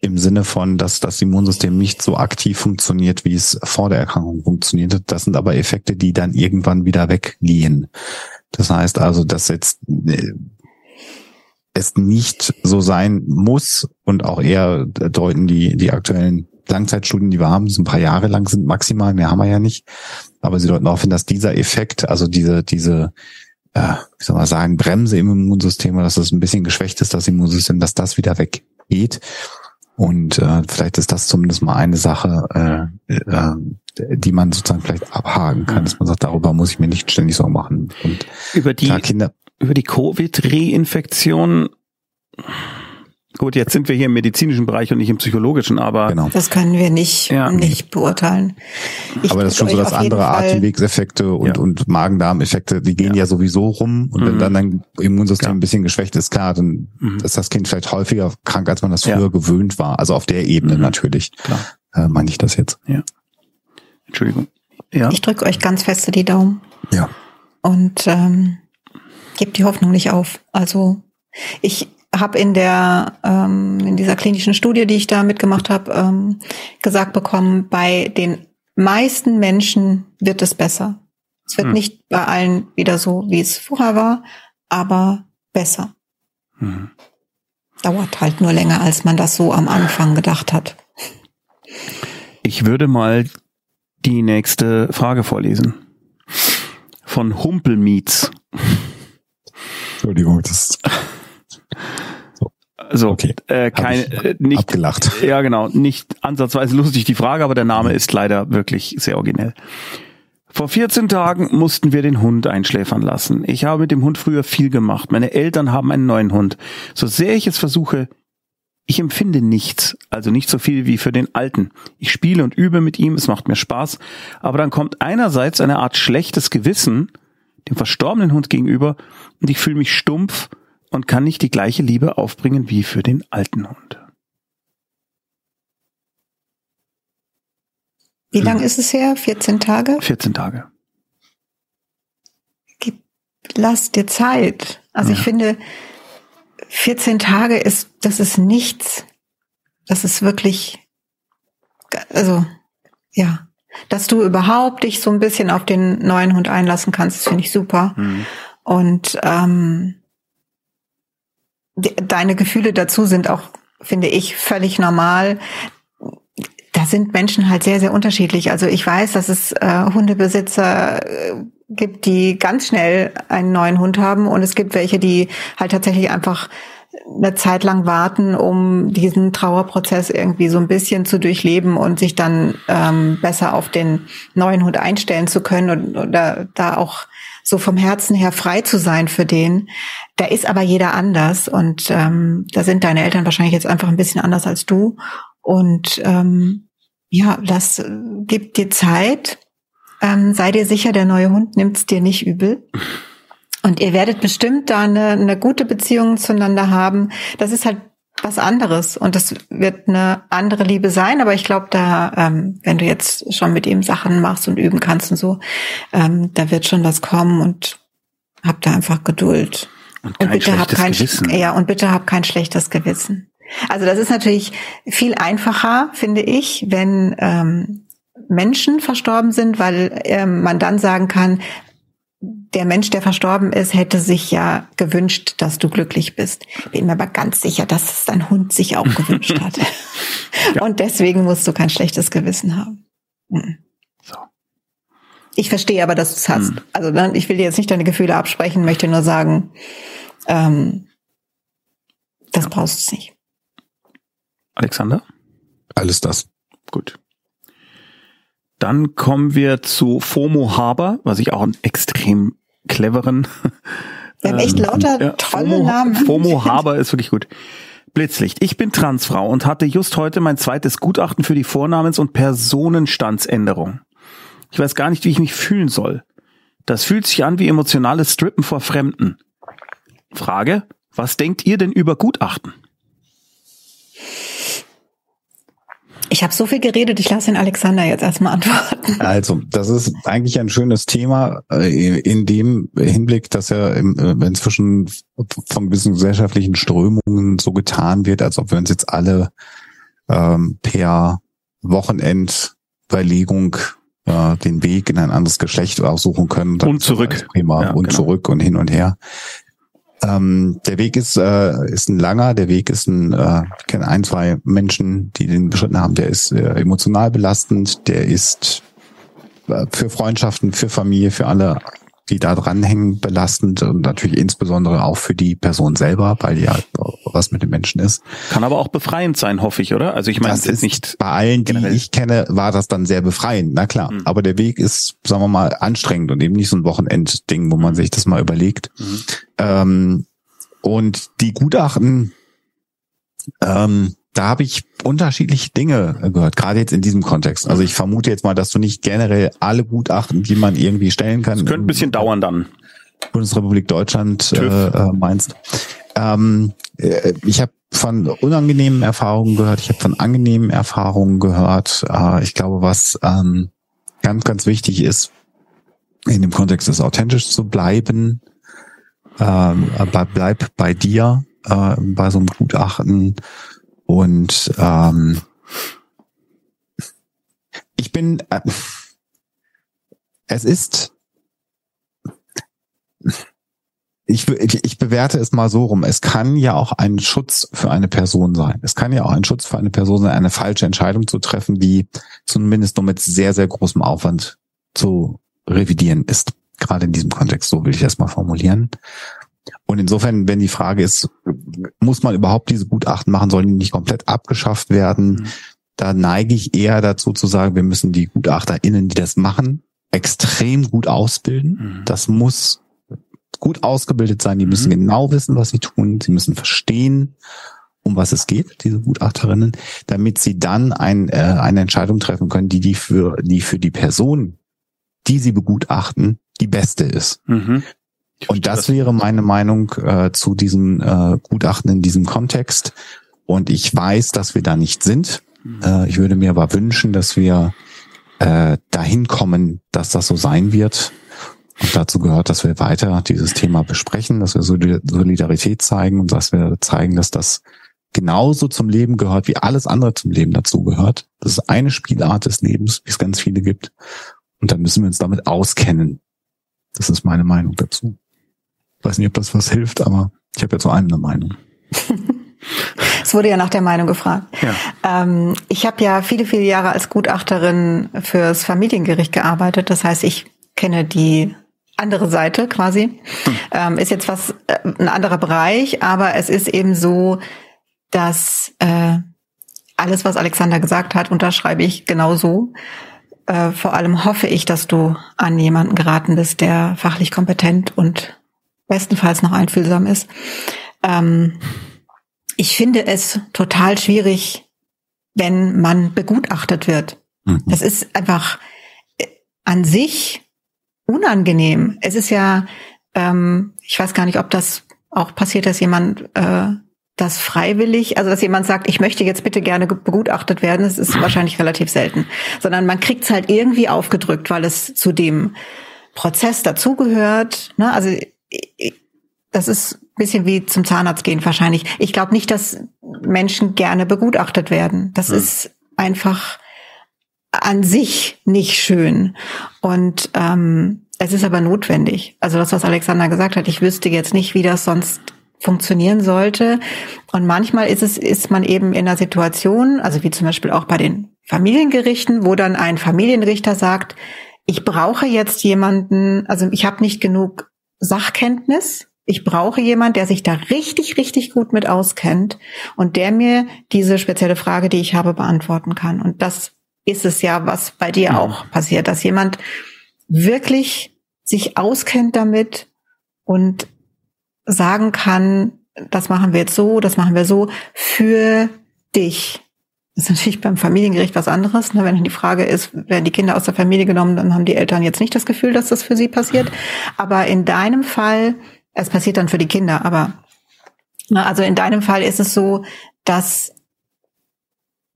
Im Sinne von, dass das Immunsystem nicht so aktiv funktioniert, wie es vor der Erkrankung funktioniert. Das sind aber Effekte, die dann irgendwann wieder weggehen. Das heißt also, dass jetzt äh, es nicht so sein muss und auch eher deuten die, die aktuellen Langzeitstudien, die wir haben, so ein paar Jahre lang sind maximal, mehr haben wir ja nicht. Aber sie deuten darauf hin, dass dieser Effekt, also diese, diese äh, wie soll man sagen, Bremse im Immunsystem oder dass das ein bisschen geschwächt ist, das Immunsystem, dass das wieder weggeht. Und äh, vielleicht ist das zumindest mal eine Sache, äh, äh, die man sozusagen vielleicht abhaken kann, dass man sagt, darüber muss ich mir nicht ständig so machen. Und über die klar, Kinder über die Covid-Reinfektion Gut, jetzt sind wir hier im medizinischen Bereich und nicht im psychologischen, aber genau. das können wir nicht ja. nicht beurteilen. Ich aber das ist schon so, dass andere Atemwegseffekte und ja. und Magen-Darm-Effekte, die gehen ja. ja. sowieso rum und mhm. wenn dann dein Immunsystem ein bisschen geschwächt ist, klar, dann mhm. ist das Kind vielleicht häufiger krank, als man das früher gewöhnt war. Also auf der Ebene mhm. natürlich. Klar. Äh, meine ich das jetzt. Ja. Entschuldigung. Ja. Ich drücke euch ganz feste die Daumen. Ja. Und ähm, gebt die Hoffnung nicht auf. Also ich habe in der ähm, in dieser klinischen Studie, die ich da mitgemacht habe, ähm, gesagt bekommen, bei den meisten Menschen wird es besser. Es wird hm. nicht bei allen wieder so, wie es vorher war, aber besser. Hm. Dauert halt nur länger, als man das so am Anfang gedacht hat. Ich würde mal die nächste Frage vorlesen. Von Humpelmiets. Entschuldigung, das *laughs* so, okay. äh, kein, äh, nicht, abgelacht. *laughs* Ja, genau, nicht ansatzweise lustig die Frage, aber der Name ist leider wirklich sehr originell. Vor 14 Tagen mussten wir den Hund einschläfern lassen. Ich habe mit dem Hund früher viel gemacht. Meine Eltern haben einen neuen Hund. So sehr ich es versuche, ich empfinde nichts, also nicht so viel wie für den alten. Ich spiele und übe mit ihm, es macht mir Spaß, aber dann kommt einerseits eine Art schlechtes Gewissen dem verstorbenen Hund gegenüber und ich fühle mich stumpf und kann nicht die gleiche Liebe aufbringen wie für den alten Hund. Wie lang ist es her? 14 Tage? 14 Tage. Gib, lass dir Zeit. Also ja. ich finde, 14 Tage ist, das ist nichts. Das ist wirklich, also, ja. Dass du überhaupt dich so ein bisschen auf den neuen Hund einlassen kannst, finde ich super. Mhm. Und ähm, deine Gefühle dazu sind auch, finde ich, völlig normal. Da sind Menschen halt sehr, sehr unterschiedlich. Also ich weiß, dass es äh, Hundebesitzer äh, gibt, die ganz schnell einen neuen Hund haben und es gibt welche, die halt tatsächlich einfach eine Zeit lang warten, um diesen Trauerprozess irgendwie so ein bisschen zu durchleben und sich dann ähm, besser auf den neuen Hund einstellen zu können und oder da auch so vom Herzen her frei zu sein für den. Da ist aber jeder anders und ähm, da sind deine Eltern wahrscheinlich jetzt einfach ein bisschen anders als du. Und ähm, ja, das äh, gibt dir Zeit. Ähm, sei dir sicher, der neue Hund nimmt's dir nicht übel. Und ihr werdet bestimmt da eine, eine gute Beziehung zueinander haben. Das ist halt was anderes und das wird eine andere Liebe sein, aber ich glaube, da, ähm, wenn du jetzt schon mit ihm Sachen machst und üben kannst und so, ähm, da wird schon was kommen und hab da einfach Geduld. Und, und bitte hab kein Gewissen. ja und bitte hab kein schlechtes Gewissen. Also das ist natürlich viel einfacher, finde ich, wenn ähm, Menschen verstorben sind, weil ähm, man dann sagen kann, der Mensch, der verstorben ist, hätte sich ja gewünscht, dass du glücklich bist. Bin mir aber ganz sicher, dass es dein Hund sich auch gewünscht hat. *laughs* ja. Und deswegen musst du kein schlechtes Gewissen haben. Mhm. So. Ich verstehe aber, dass du es hast. Mhm. Also ne, ich will dir jetzt nicht deine Gefühle absprechen, möchte nur sagen, ähm, das ja. brauchst du nicht. Alexander? Alles das. Gut. Dann kommen wir zu FOMO Harbor, was ich auch einen extrem cleveren. *laughs* Wir haben echt ähm, lauter ja, tolle FOMO, Namen. FOMO Harbor ist wirklich gut. Blitzlicht. Ich bin Transfrau und hatte just heute mein zweites Gutachten für die Vornamens- und Personenstandsänderung. Ich weiß gar nicht, wie ich mich fühlen soll. Das fühlt sich an wie emotionales Strippen vor Fremden. Frage, was denkt ihr denn über Gutachten? Ich habe so viel geredet, ich lasse den Alexander jetzt erstmal antworten. Also, das ist eigentlich ein schönes Thema äh, in dem Hinblick, dass ja äh, inzwischen von gewissen gesellschaftlichen Strömungen so getan wird, als ob wir uns jetzt alle ähm, per Wochenendverlegung äh, den Weg in ein anderes Geschlecht aussuchen können. Und zurück. Prima. Ja, und genau. zurück und hin und her. Ähm, der Weg ist, äh, ist ein langer, der Weg ist ein, äh, ich kenne ein, zwei Menschen, die den beschritten haben, der ist äh, emotional belastend, der ist äh, für Freundschaften, für Familie, für alle die da dranhängen, belastend und natürlich insbesondere auch für die Person selber, weil ja was mit den Menschen ist. Kann aber auch befreiend sein, hoffe ich, oder? Also ich meine, das ist nicht bei allen, die generell. ich kenne, war das dann sehr befreiend, na klar. Mhm. Aber der Weg ist, sagen wir mal, anstrengend und eben nicht so ein Wochenendding, wo man mhm. sich das mal überlegt. Mhm. Ähm, und die Gutachten, ähm, da habe ich unterschiedliche Dinge gehört, gerade jetzt in diesem Kontext. Also ich vermute jetzt mal, dass du nicht generell alle Gutachten, die man irgendwie stellen kann. Das könnte ein bisschen dauern dann. Bundesrepublik Deutschland äh, äh, meinst. Ähm, äh, ich habe von unangenehmen Erfahrungen gehört, ich habe von angenehmen Erfahrungen gehört. Äh, ich glaube, was ähm, ganz, ganz wichtig ist, in dem Kontext ist authentisch zu bleiben. Ähm, bleib bei dir äh, bei so einem Gutachten und ähm, ich bin, äh, es ist, ich, ich, ich bewerte es mal so rum. Es kann ja auch ein Schutz für eine Person sein. Es kann ja auch ein Schutz für eine Person sein, eine falsche Entscheidung zu treffen, die zumindest nur mit sehr, sehr großem Aufwand zu revidieren ist. Gerade in diesem Kontext, so will ich das mal formulieren. Und insofern, wenn die Frage ist, muss man überhaupt diese Gutachten machen, sollen die nicht komplett abgeschafft werden? Mhm. Da neige ich eher dazu zu sagen, wir müssen die GutachterInnen, die das machen, extrem gut ausbilden. Mhm. Das muss gut ausgebildet sein, die mhm. müssen genau wissen, was sie tun, sie müssen verstehen, um was es geht, diese Gutachterinnen, damit sie dann ein, äh, eine Entscheidung treffen können, die, die, für, die für die Person, die sie begutachten, die beste ist. Mhm. Und das, wäre meine Meinung äh, zu diesem äh, Gutachten in diesem Kontext. Und ich weiß, dass wir da nicht sind. Mhm. Äh, ich würde mir aber wünschen, dass wir äh, dahin kommen, dass das so sein wird. Und dazu gehört, dass wir weiter dieses Thema besprechen, dass wir Solidarität zeigen und dass wir zeigen, dass das genauso zum Leben gehört, wie alles andere zum Leben dazu gehört. Das ist eine Spielart des Lebens, wie es ganz viele gibt. Und dann müssen wir uns damit auskennen. Das ist meine Meinung dazu. Ich weiß nicht, ob das was hilft, aber ich habe jetzt so eine Meinung. *laughs* Es wurde ja nach der Meinung gefragt. Ja. Ähm, ich habe ja viele, viele Jahre als Gutachterin fürs Familiengericht gearbeitet. Das heißt, ich kenne die andere Seite quasi. Hm. Ähm, ist jetzt was äh, ein anderer Bereich, aber es ist eben so, dass äh, alles, was Alexander gesagt hat, unterschreibe ich genauso. Äh, vor allem hoffe ich, dass du an jemanden geraten bist, der fachlich kompetent und bestenfalls noch einfühlsam ist. Ähm, ich finde es total schwierig, wenn man begutachtet wird. Mhm. Das ist einfach äh, an sich unangenehm. Es ist ja, ähm, ich weiß gar nicht, ob das auch passiert, dass jemand äh, das freiwillig, also dass jemand sagt, ich möchte jetzt bitte gerne begutachtet werden, das ist wahrscheinlich relativ selten, sondern man kriegt es halt irgendwie aufgedrückt, weil es zu dem Prozess dazugehört. Ne? Also das ist bisschen wie zum Zahnarzt gehen wahrscheinlich. Ich glaube nicht, dass Menschen gerne begutachtet werden. Das hm. ist einfach an sich nicht schön. Und ähm, es ist aber notwendig. Also das, was Alexander gesagt hat, ich wüsste jetzt nicht, wie das sonst funktionieren sollte. Und manchmal ist es, ist man eben in einer Situation, also wie zum Beispiel auch bei den Familiengerichten, wo dann ein Familienrichter sagt, ich brauche jetzt jemanden, also ich habe nicht genug Sachkenntnis, ich brauche jemand, der sich da richtig, richtig gut mit auskennt und der mir diese spezielle Frage, die ich habe, beantworten kann. Und das ist es ja, was bei dir ja. auch passiert, dass jemand wirklich sich auskennt damit und sagen kann, das machen wir jetzt so, das machen wir so für dich. Das ist natürlich beim Familiengericht was anderes. Ne? Wenn die Frage ist, werden die Kinder aus der Familie genommen, dann haben die Eltern jetzt nicht das Gefühl, dass das für sie passiert. Aber in deinem Fall es passiert dann für die Kinder, aber na, also in deinem Fall ist es so, dass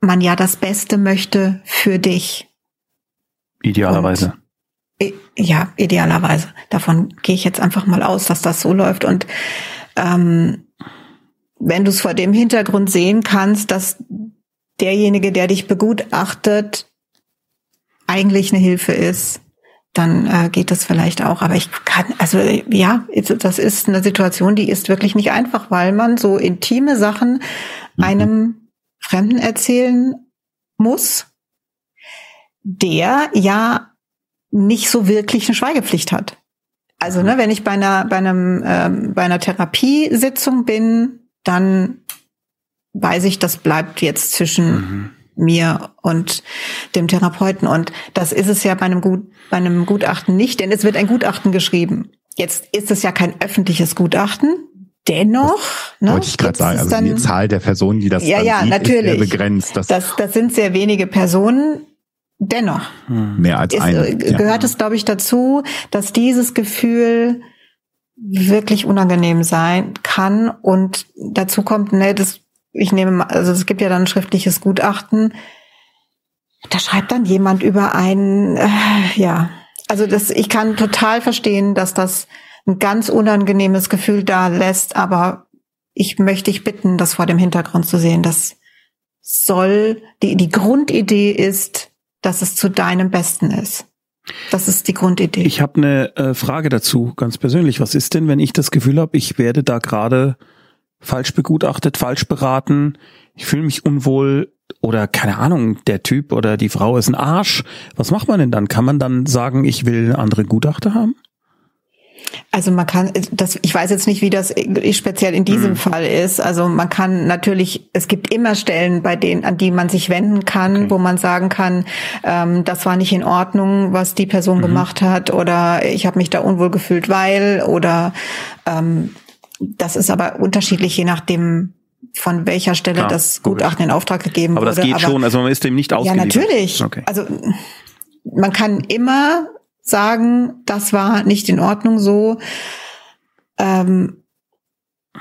man ja das Beste möchte für dich. Idealerweise. Und, ja, idealerweise. Davon gehe ich jetzt einfach mal aus, dass das so läuft. Und ähm, wenn du es vor dem Hintergrund sehen kannst, dass derjenige, der dich begutachtet, eigentlich eine Hilfe ist, dann äh, geht das vielleicht auch. Aber ich kann, also ja, das ist eine Situation, die ist wirklich nicht einfach, weil man so intime Sachen mhm. einem Fremden erzählen muss, der ja nicht so wirklich eine Schweigepflicht hat. Also ne, wenn ich bei einer bei einem ähm, bei einer Therapiesitzung bin, dann weiß ich, das bleibt jetzt zwischen mhm mir und dem Therapeuten. Und das ist es ja bei einem, Gut, bei einem Gutachten nicht, denn es wird ein Gutachten geschrieben. Jetzt ist es ja kein öffentliches Gutachten. Dennoch, ne, wollte ich gerade sagen, also dann, die Zahl der Personen, die das ja, ja, sieht, natürlich. ist sehr begrenzt. Das, das, das sind sehr wenige Personen. Dennoch. Hm. Mehr als ist, eine. Äh, gehört ja. es, glaube ich, dazu, dass dieses Gefühl wirklich unangenehm sein kann und dazu kommt, ne, das ich nehme also es gibt ja dann ein schriftliches Gutachten. Da schreibt dann jemand über ein, äh, ja, also das, ich kann total verstehen, dass das ein ganz unangenehmes Gefühl da lässt, aber ich möchte dich bitten, das vor dem Hintergrund zu sehen. Das soll, die, die Grundidee ist, dass es zu deinem Besten ist. Das ist die Grundidee. Ich habe eine äh, Frage dazu, ganz persönlich. Was ist denn, wenn ich das Gefühl habe, ich werde da gerade falsch begutachtet, falsch beraten, ich fühle mich unwohl oder keine Ahnung, der Typ oder die Frau ist ein Arsch. Was macht man denn dann? Kann man dann sagen, ich will andere Gutachter haben? Also man kann, das, ich weiß jetzt nicht, wie das speziell in diesem mhm. Fall ist. Also man kann natürlich, es gibt immer Stellen, bei denen, an die man sich wenden kann, okay. wo man sagen kann, ähm, das war nicht in Ordnung, was die Person mhm. gemacht hat, oder ich habe mich da unwohl gefühlt, weil, oder ähm, das ist aber unterschiedlich, je nachdem, von welcher Stelle Klar, das Gutachten in Auftrag gegeben aber wurde. Aber das geht schon, also man ist dem nicht ausgeliefert. Ja, natürlich. Okay. Also man kann immer sagen, das war nicht in Ordnung so. Ähm,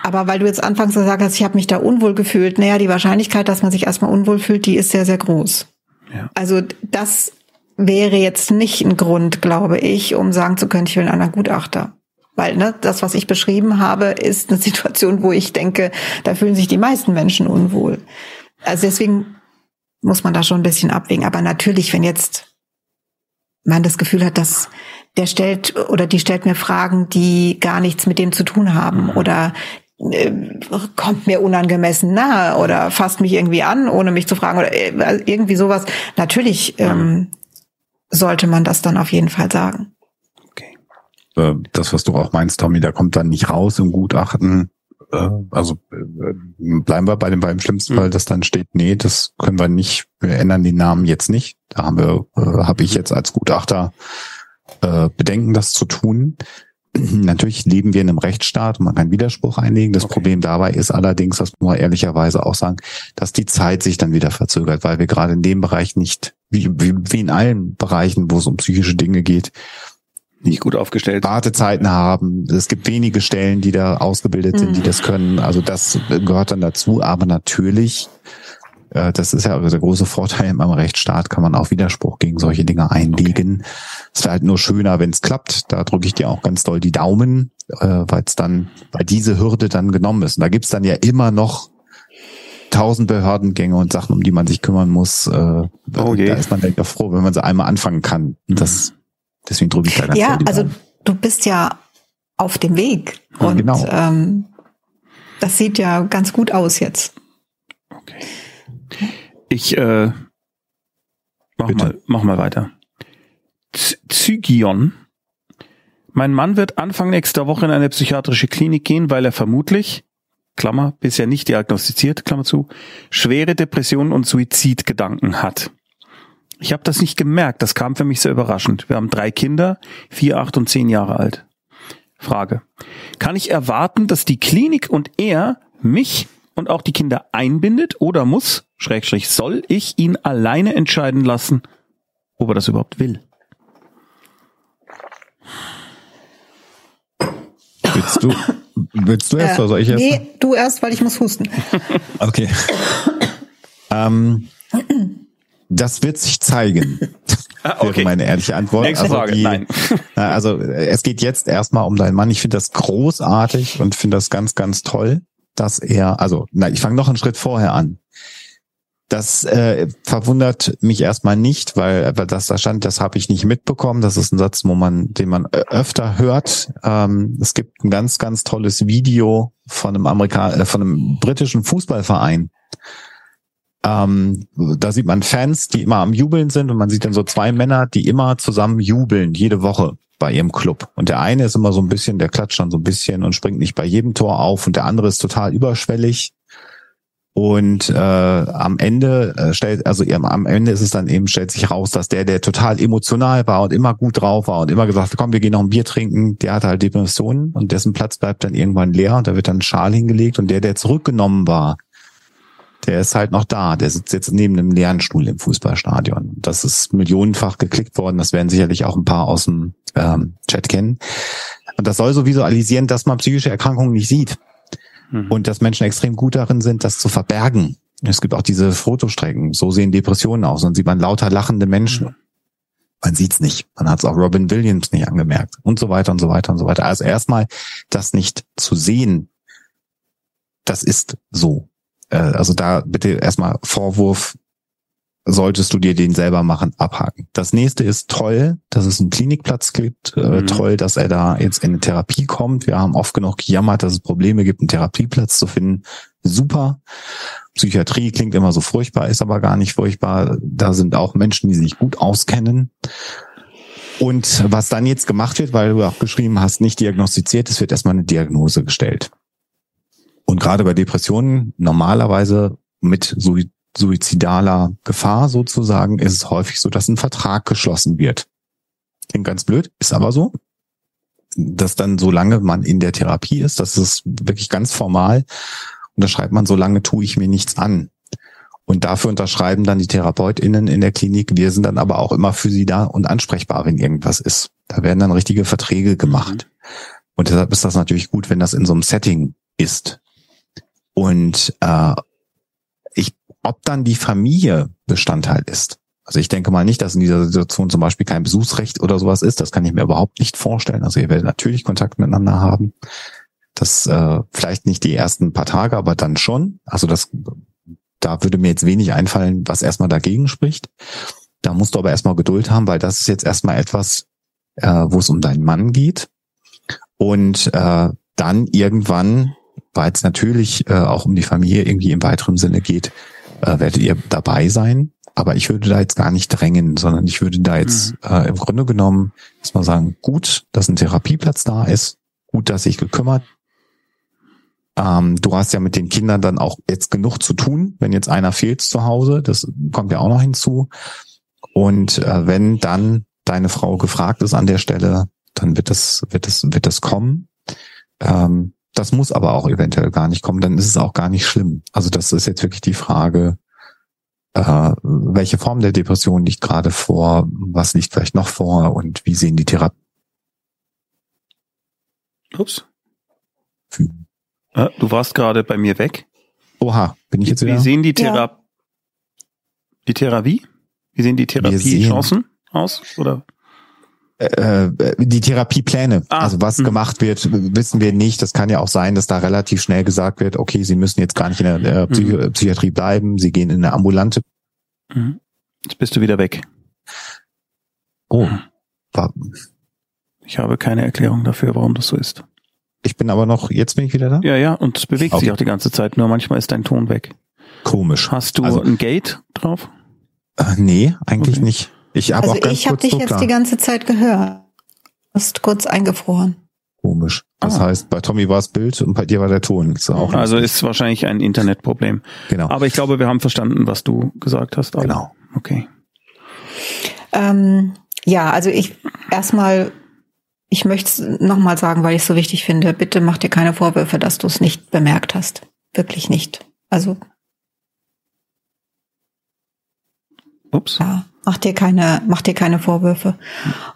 aber weil du jetzt anfangs gesagt hast, ich habe mich da unwohl gefühlt, naja, die Wahrscheinlichkeit, dass man sich erstmal unwohl fühlt, die ist sehr, sehr groß. Ja. Also das wäre jetzt nicht ein Grund, glaube ich, um sagen zu können, ich will einen anderen Gutachter. Weil ne, das, was ich beschrieben habe, ist eine *laughs* Situation, wo ich denke, da fühlen sich die meisten Menschen unwohl. Also deswegen muss man da schon ein bisschen abwägen. Aber natürlich, wenn jetzt man das Gefühl hat, dass der stellt oder die stellt mir Fragen, die gar nichts mit dem zu tun haben mhm. oder äh, kommt mir unangemessen nahe oder fasst mich irgendwie an, ohne mich zu fragen oder äh, irgendwie sowas. Natürlich ähm, sollte man das dann auf jeden Fall sagen. Okay. Äh, das, was du auch meinst, Tommy, da kommt dann nicht raus im Gutachten. Äh, also bleiben wir bei dem beim schlimmsten mhm. Fall, dass dann steht, nee, das können wir nicht, wir ändern den Namen jetzt nicht. Da haben wir, äh, habe ich jetzt als Gutachter äh, Bedenken, das zu tun. *clears throat* Natürlich leben wir in einem Rechtsstaat und man kann Widerspruch einlegen. Das okay. Problem dabei ist allerdings, das muss man ehrlicherweise auch sagen, dass die Zeit sich dann wieder verzögert, weil wir gerade in dem Bereich nicht, wie, wie, wie in allen Bereichen, wo es um psychische Dinge geht, nicht gut aufgestellt. Wartezeiten haben. Es gibt wenige Stellen, die da ausgebildet sind, die mhm. das können. Also das gehört dann dazu. Aber natürlich, äh, das ist ja der große Vorteil im Rechtsstaat, kann man auch Widerspruch gegen solche Dinge einlegen. Es wäre halt nur schöner, wenn es klappt. Da drücke ich dir auch ganz doll die Daumen, äh, weil es dann, weil diese Hürde dann genommen ist. Und da gibt's dann ja immer noch tausend Behördengänge und Sachen, um die man sich kümmern muss. Äh, oh Da ist man dann froh, wenn man sie einmal anfangen kann. Das Deswegen drücke ich da ganz Ja, also du bist ja auf dem Weg. Ja, und genau. ähm, das sieht ja ganz gut aus jetzt. Okay. Ich äh, mach, mal, mach mal weiter. Zygion. Mein Mann wird Anfang nächster Woche in eine psychiatrische Klinik gehen, weil er vermutlich, Klammer, bisher nicht diagnostiziert, Klammer zu, schwere Depressionen und Suizidgedanken hat. Ich habe das nicht gemerkt. Das kam für mich sehr überraschend. Wir haben drei Kinder, vier, acht und zehn Jahre alt. Frage. Kann ich erwarten, dass die Klinik und er mich und auch die Kinder einbindet oder muss, Schrägstrich, soll ich ihn alleine entscheiden lassen, ob er das überhaupt will? Willst du, willst du erst äh, oder soll ich erst? Nee, du erst, weil ich muss husten. okay. ähm, das wird sich zeigen. *laughs* Ah, okay. Wäre meine ehrliche Antwort. Nächste also Frage. Die, Nein. *laughs* Also es geht jetzt erstmal um deinen Mann. Ich finde das großartig und finde das ganz, ganz toll, dass er, also, na, ich fange noch einen Schritt vorher an. Das äh, verwundert mich erstmal nicht, weil, weil das da stand, das habe ich nicht mitbekommen. Das ist ein Satz, wo man, den man öfter hört. Ähm, es gibt ein ganz, ganz tolles Video von einem Amerikan äh, von einem britischen Fußballverein, ähm, da sieht man Fans, die immer am Jubeln sind und man sieht dann so zwei Männer, die immer zusammen jubeln, jede Woche bei ihrem Club. Und der eine ist immer so ein bisschen, der klatscht dann so ein bisschen und springt nicht bei jedem Tor auf und der andere ist total überschwellig. Und äh, am Ende äh, stellt, also am Ende ist es dann eben, stellt sich raus, dass der, der total emotional war und immer gut drauf war und immer gesagt, komm, wir gehen noch ein Bier trinken, der hatte halt Depressionen und dessen Platz bleibt dann irgendwann leer und da wird dann ein Schal hingelegt und der, der zurückgenommen war, der ist halt noch da. Der sitzt jetzt neben einem leeren Stuhl im Fußballstadion. Das ist millionenfach geklickt worden. Das werden sicherlich auch ein paar aus dem ähm, Chat kennen. Und das soll so visualisieren, dass man psychische Erkrankungen nicht sieht. Mhm. Und dass Menschen extrem gut darin sind, das zu verbergen. Es gibt auch diese Fotostrecken. So sehen Depressionen aus. Und sieht man lauter lachende Menschen. Mhm. Man sieht's nicht. Man hat es auch Robin Williams nicht angemerkt. Und so weiter und so weiter und so weiter. Also erstmal das nicht zu sehen, das ist so. Äh, also da bitte erstmal Vorwurf solltest du dir den selber machen, abhaken. Das nächste ist toll, dass es einen Klinikplatz gibt. Äh, Mhm. toll, dass er da jetzt in eine Therapie kommt. Wir haben oft genug gejammert, dass es Probleme gibt, einen Therapieplatz zu finden. Super. Psychiatrie klingt immer so furchtbar, ist aber gar nicht furchtbar. Da sind auch Menschen, die sich gut auskennen. Und was dann jetzt gemacht wird, weil du auch geschrieben hast, nicht diagnostiziert, es wird erstmal eine Diagnose gestellt. Und gerade bei Depressionen normalerweise mit Sui- suizidaler Gefahr sozusagen ist es häufig so, dass ein Vertrag geschlossen wird. Klingt ganz blöd, ist aber so. Dass dann, solange man in der Therapie ist, das ist wirklich ganz formal, unterschreibt man, solange tue ich mir nichts an. Und dafür unterschreiben dann die TherapeutInnen in der Klinik. Wir sind dann aber auch immer für sie da und ansprechbar, wenn irgendwas ist. Da werden dann richtige Verträge gemacht. Und deshalb ist das natürlich gut, wenn das in so einem Setting ist. Und äh, ich, ob dann die Familie Bestandteil ist. Also ich denke mal nicht, dass in dieser Situation zum Beispiel kein Besuchsrecht oder sowas ist. Das kann ich mir überhaupt nicht vorstellen. Also ihr werdet natürlich Kontakt miteinander haben. Das äh, vielleicht nicht die ersten paar Tage, aber dann schon. Also das, da würde mir jetzt wenig einfallen, was erstmal dagegen spricht. Da musst du aber erstmal Geduld haben, weil das ist jetzt erstmal etwas, äh, wo es um deinen Mann geht. Und äh, dann irgendwann, weil es natürlich äh, auch um die Familie irgendwie im weiteren Sinne geht, äh, werdet ihr dabei sein. Aber ich würde da jetzt gar nicht drängen, sondern ich würde da jetzt äh, im Grunde genommen erstmal sagen, gut, dass ein Therapieplatz da ist, gut, dass sich gekümmert. Ähm, du hast ja mit den Kindern dann auch jetzt genug zu tun, wenn jetzt einer fehlt zu Hause, das kommt ja auch noch hinzu. Und äh, wenn dann deine Frau gefragt ist an der Stelle, dann wird das, wird das, wird das kommen. Ähm, das muss aber auch eventuell gar nicht kommen, dann ist es auch gar nicht schlimm. Also das ist jetzt wirklich die Frage, äh, welche Form der Depression liegt gerade vor, was liegt vielleicht noch vor und wie sehen die Therapien. Ups. Äh, du warst gerade bei mir weg. Oha, bin ich jetzt Wie wieder? sehen die Ja. Thera die Therapie? Wie sehen die Therapiechancen aus? Oder? Äh, äh, die Therapiepläne, Ah, also was hm. gemacht wird, wissen wir nicht. Das kann ja auch sein, dass da relativ schnell gesagt wird, okay, Sie müssen jetzt gar nicht in der, der Psychi. Psychiatrie bleiben, Sie gehen in eine ambulante. Mhm. Jetzt bist du wieder weg. Oh, war, Ich habe keine Erklärung dafür, warum das so ist. ich bin aber noch, jetzt bin ich wieder da? Ja, ja, und es bewegt Okay. sich auch die ganze Zeit, nur manchmal ist dein Ton weg. Komisch. Hast du Also- ein Gate drauf? Äh, nee, eigentlich Okay. nicht. Ich habe Also auch ganz ich habe dich jetzt die ganze Zeit gehört. Du hast kurz eingefroren. Komisch. Das Ah. heißt, bei Tommy war das Bild und bei dir war der Ton. Ist auch Also ist wahrscheinlich ein Internetproblem. genau. Aber ich glaube, wir haben verstanden, was du gesagt hast. alle. Genau. Okay. Ähm, ja, also ich erstmal, ich möchte es nochmal sagen, weil ich es so wichtig finde, bitte mach dir keine Vorwürfe, dass du es nicht bemerkt hast. Wirklich nicht. Also Ups. ja, mach dir keine, mach dir keine Vorwürfe.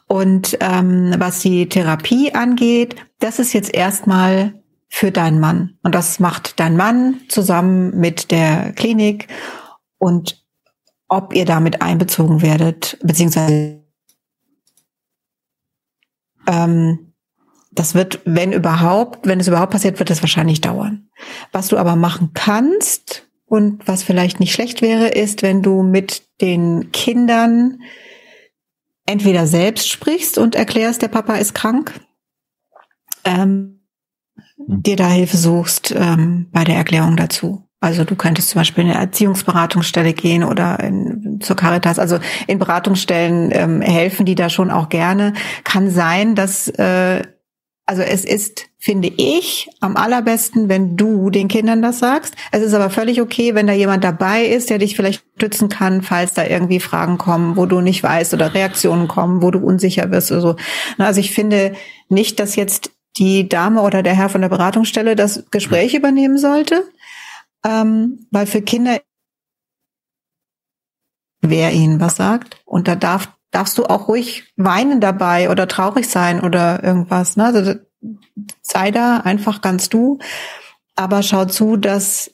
Und ähm, was die Therapie angeht, das ist jetzt erstmal für deinen Mann. Und das macht dein Mann zusammen mit der Klinik und ob ihr damit einbezogen werdet, beziehungsweise ähm, das wird, wenn überhaupt, wenn es überhaupt passiert, wird es wahrscheinlich dauern. Was du aber machen kannst und was vielleicht nicht schlecht wäre, ist, wenn du mit den Kindern entweder selbst sprichst und erklärst, der Papa ist krank, ähm, dir da Hilfe suchst ähm, bei der Erklärung dazu. Also du könntest zum Beispiel in eine Erziehungsberatungsstelle gehen oder in, zur Caritas. Also in Beratungsstellen ähm, helfen die da schon auch gerne. Kann sein, dass äh, also es ist, finde ich, am allerbesten, wenn du den Kindern das sagst. Es ist aber völlig okay, wenn da jemand dabei ist, der dich vielleicht stützen kann, falls da irgendwie Fragen kommen, wo du nicht weißt oder Reaktionen kommen, wo du unsicher wirst oder so. Also ich finde nicht, dass jetzt die Dame oder der Herr von der Beratungsstelle das Gespräch übernehmen sollte, ähm, weil für Kinder wer ihnen was sagt und da darf darfst du auch ruhig weinen dabei oder traurig sein oder irgendwas. Ne? Also sei da einfach ganz du, aber schau zu, dass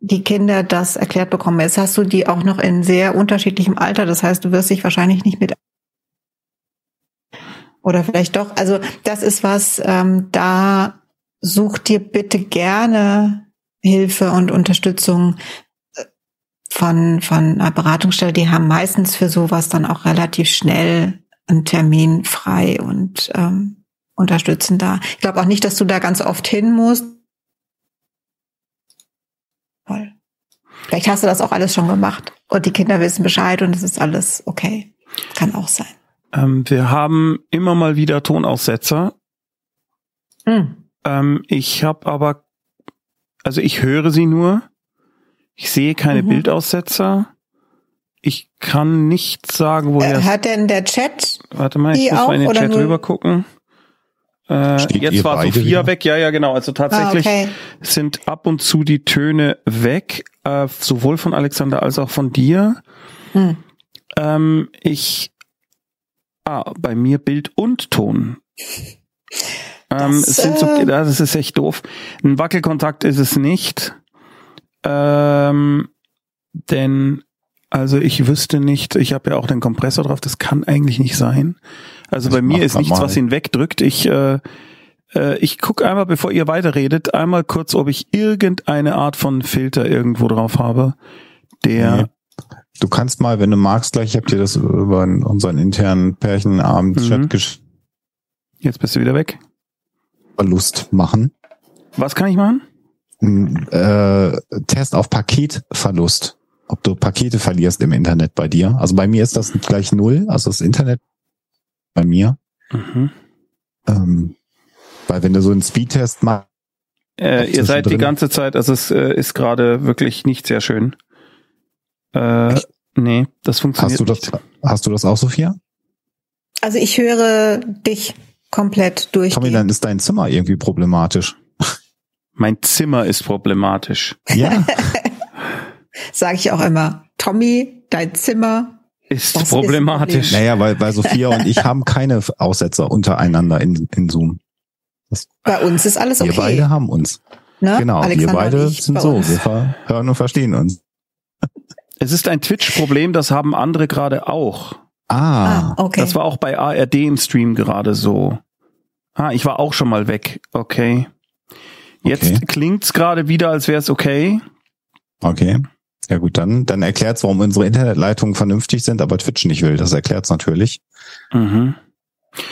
die Kinder das erklärt bekommen. Jetzt hast du die auch noch in sehr unterschiedlichem Alter. Das heißt, du wirst dich wahrscheinlich nicht mit oder vielleicht doch. Also das ist was, ähm, da such dir bitte gerne Hilfe und Unterstützung von, von einer Beratungsstelle, die haben meistens für sowas dann auch relativ schnell einen Termin frei und ähm, unterstützen da. Ich glaube auch nicht, dass du da ganz oft hin musst. Voll. Vielleicht hast du das auch alles schon gemacht und die Kinder wissen Bescheid und es ist alles okay. Kann auch sein. Ähm, wir haben immer mal wieder Tonaussetzer. Hm. Ähm, ich habe aber, also ich höre sie nur. Ich sehe keine Mhm. Bildaussetzer. Ich kann nicht sagen, woher. Äh, Hat denn der Chat? warte mal, ich muss auch mal in den Chat rüber gucken. Äh, jetzt war Sophia wieder? weg. Ja, ja, genau. Also tatsächlich Ah, okay. sind ab und zu die Töne weg, äh, sowohl von Alexander als auch von dir. Hm. Ähm, ich, ah, bei mir Bild und Ton. Ähm, Das, sind so, äh, das ist echt doof. Ein Wackelkontakt ist es nicht. Ähm, denn, also ich wüsste nicht, ich habe ja auch den Kompressor drauf, das kann eigentlich nicht sein. Also Ich bei mir ist nichts, mal. was ihn wegdrückt. Ich, äh, äh, ich gucke einmal, bevor ihr weiterredet, einmal kurz, ob ich irgendeine Art von Filter irgendwo drauf habe, der Nee. Du kannst mal, wenn du magst, gleich, ich habe dir das über unseren internen Pärchenabend-Chat Mhm. gesch- Jetzt bist du wieder weg. Verlust machen. Was kann ich machen? Ein, Äh, Test auf Paketverlust. Ob du Pakete verlierst im Internet bei dir. Also bei mir ist das gleich null, also das Internet bei mir. Mhm. Ähm, weil wenn du so einen Speedtest machst, Äh, ihr seid die ganze Zeit, also es äh, ist gerade wirklich nicht sehr schön. Äh, Echt? nee, das funktioniert hast du das, nicht. hast du das auch, Sophia? Also ich höre dich komplett Tommy, durchgehen. dann ist dein Zimmer irgendwie problematisch. Mein Zimmer ist problematisch. Ja, *laughs* Sage ich auch immer. Tommy, dein Zimmer. Ist Das ist problematisch. naja, weil, weil Sophia und ich haben keine Aussetzer untereinander in, in Zoom. Bei uns ist alles okay. Wir beide haben uns. ne? Genau, Alexander wir beide sind bei so. uns. Wir ver hören und verstehen uns. Es ist ein Twitch-Problem, das haben andere gerade auch. Ah, Ah, okay. Das war auch bei ARD im Stream gerade so. Ah, ich war auch schon mal weg. Okay. Jetzt Okay. klingt's gerade wieder, als wäre es okay. okay. Ja gut, dann, dann erklärt's, warum unsere Internetleitungen vernünftig sind, aber Twitch nicht will. Das erklärt's natürlich. Mhm.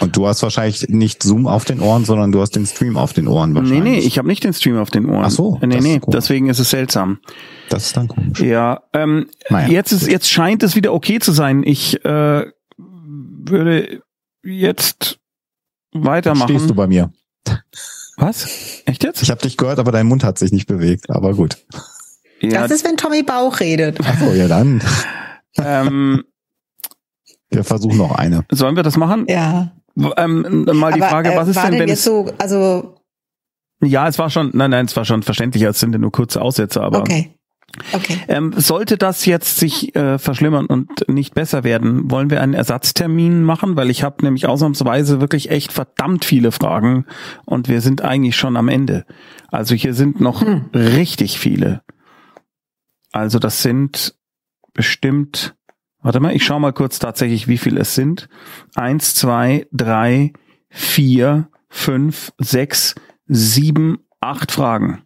Und du hast wahrscheinlich nicht Zoom auf den Ohren, sondern du hast den Stream auf den Ohren Nee, wahrscheinlich. nee, ich habe nicht den Stream auf den Ohren. Ach so, Nee, nee, ist deswegen ist es seltsam. Das ist dann komisch. Ja, ähm, Naja, jetzt ist, jetzt scheint es wieder okay zu sein. Ich äh, würde jetzt weitermachen. Stehst du bei mir? Was? Echt jetzt? Ich habe dich gehört, aber dein Mund hat sich nicht bewegt. Aber gut. Ja, Das ist, wenn Tommy Bauch redet. Achso, ja dann. ähm, Wir versuchen noch eine. sollen wir das machen? Ja. Ähm, mal die Aber, Frage, äh, was ist war denn, denn wenn jetzt es, so, also, ja, es war schon, nein, nein, es war schon verständlicher, es sind ja nur kurze Aussätze, aber okay. Okay. ähm, sollte das jetzt sich äh, verschlimmern und nicht besser werden, wollen wir einen Ersatztermin machen, weil ich habe nämlich ausnahmsweise wirklich echt verdammt viele Fragen und wir sind eigentlich schon am Ende. Also hier sind noch Hm. richtig viele. Also das sind bestimmt, warte mal, ich schau mal kurz tatsächlich, wie viel es sind. Eins, zwei, drei, vier, fünf, sechs, sieben, acht Fragen.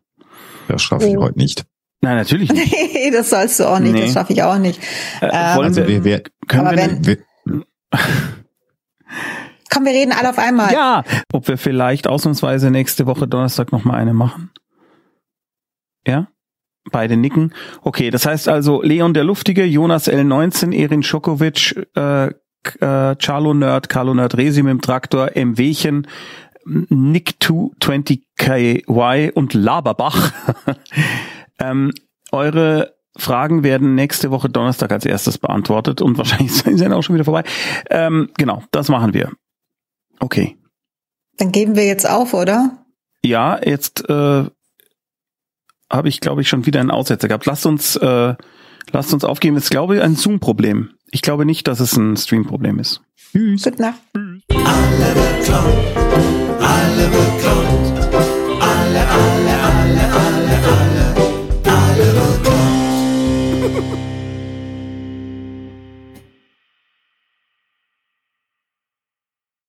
Das schaffe ich Oh. heute nicht. Nein, natürlich nicht. *laughs* Nee, das sollst du auch nicht, Nee. das schaffe ich auch nicht. Äh, Ähm, wollen Also wir, wir, können aber wir, wenn- wir Komm, wir reden alle auf einmal. ja, ob wir vielleicht ausnahmsweise nächste Woche Donnerstag noch mal eine machen. Ja? Beide nicken. Okay, das heißt also Leon der Lustige, Jonas L19, Erin Schokovic, äh, äh, Charlo Nerd, Carlo Nerd Resi mit dem Traktor, MWchen, Nick220KY und Laberbach. *laughs* Ähm, eure Fragen werden nächste Woche Donnerstag als erstes beantwortet und wahrscheinlich *laughs* sind sie dann auch schon wieder vorbei. Ähm, genau, das machen wir. Okay. Dann geben wir jetzt auf, oder? Ja, jetzt äh, habe ich, glaube ich, schon wieder einen Aussetzer gehabt. Lasst uns, äh, lasst uns aufgeben. Es Ist, glaube ich, ein Zoom-Problem. Ich glaube nicht, dass es ein Stream-Problem ist. Tschüss. Gute Nacht. Alle bekloppt, alle bekloppt, alle, alle, alle, alle. alle.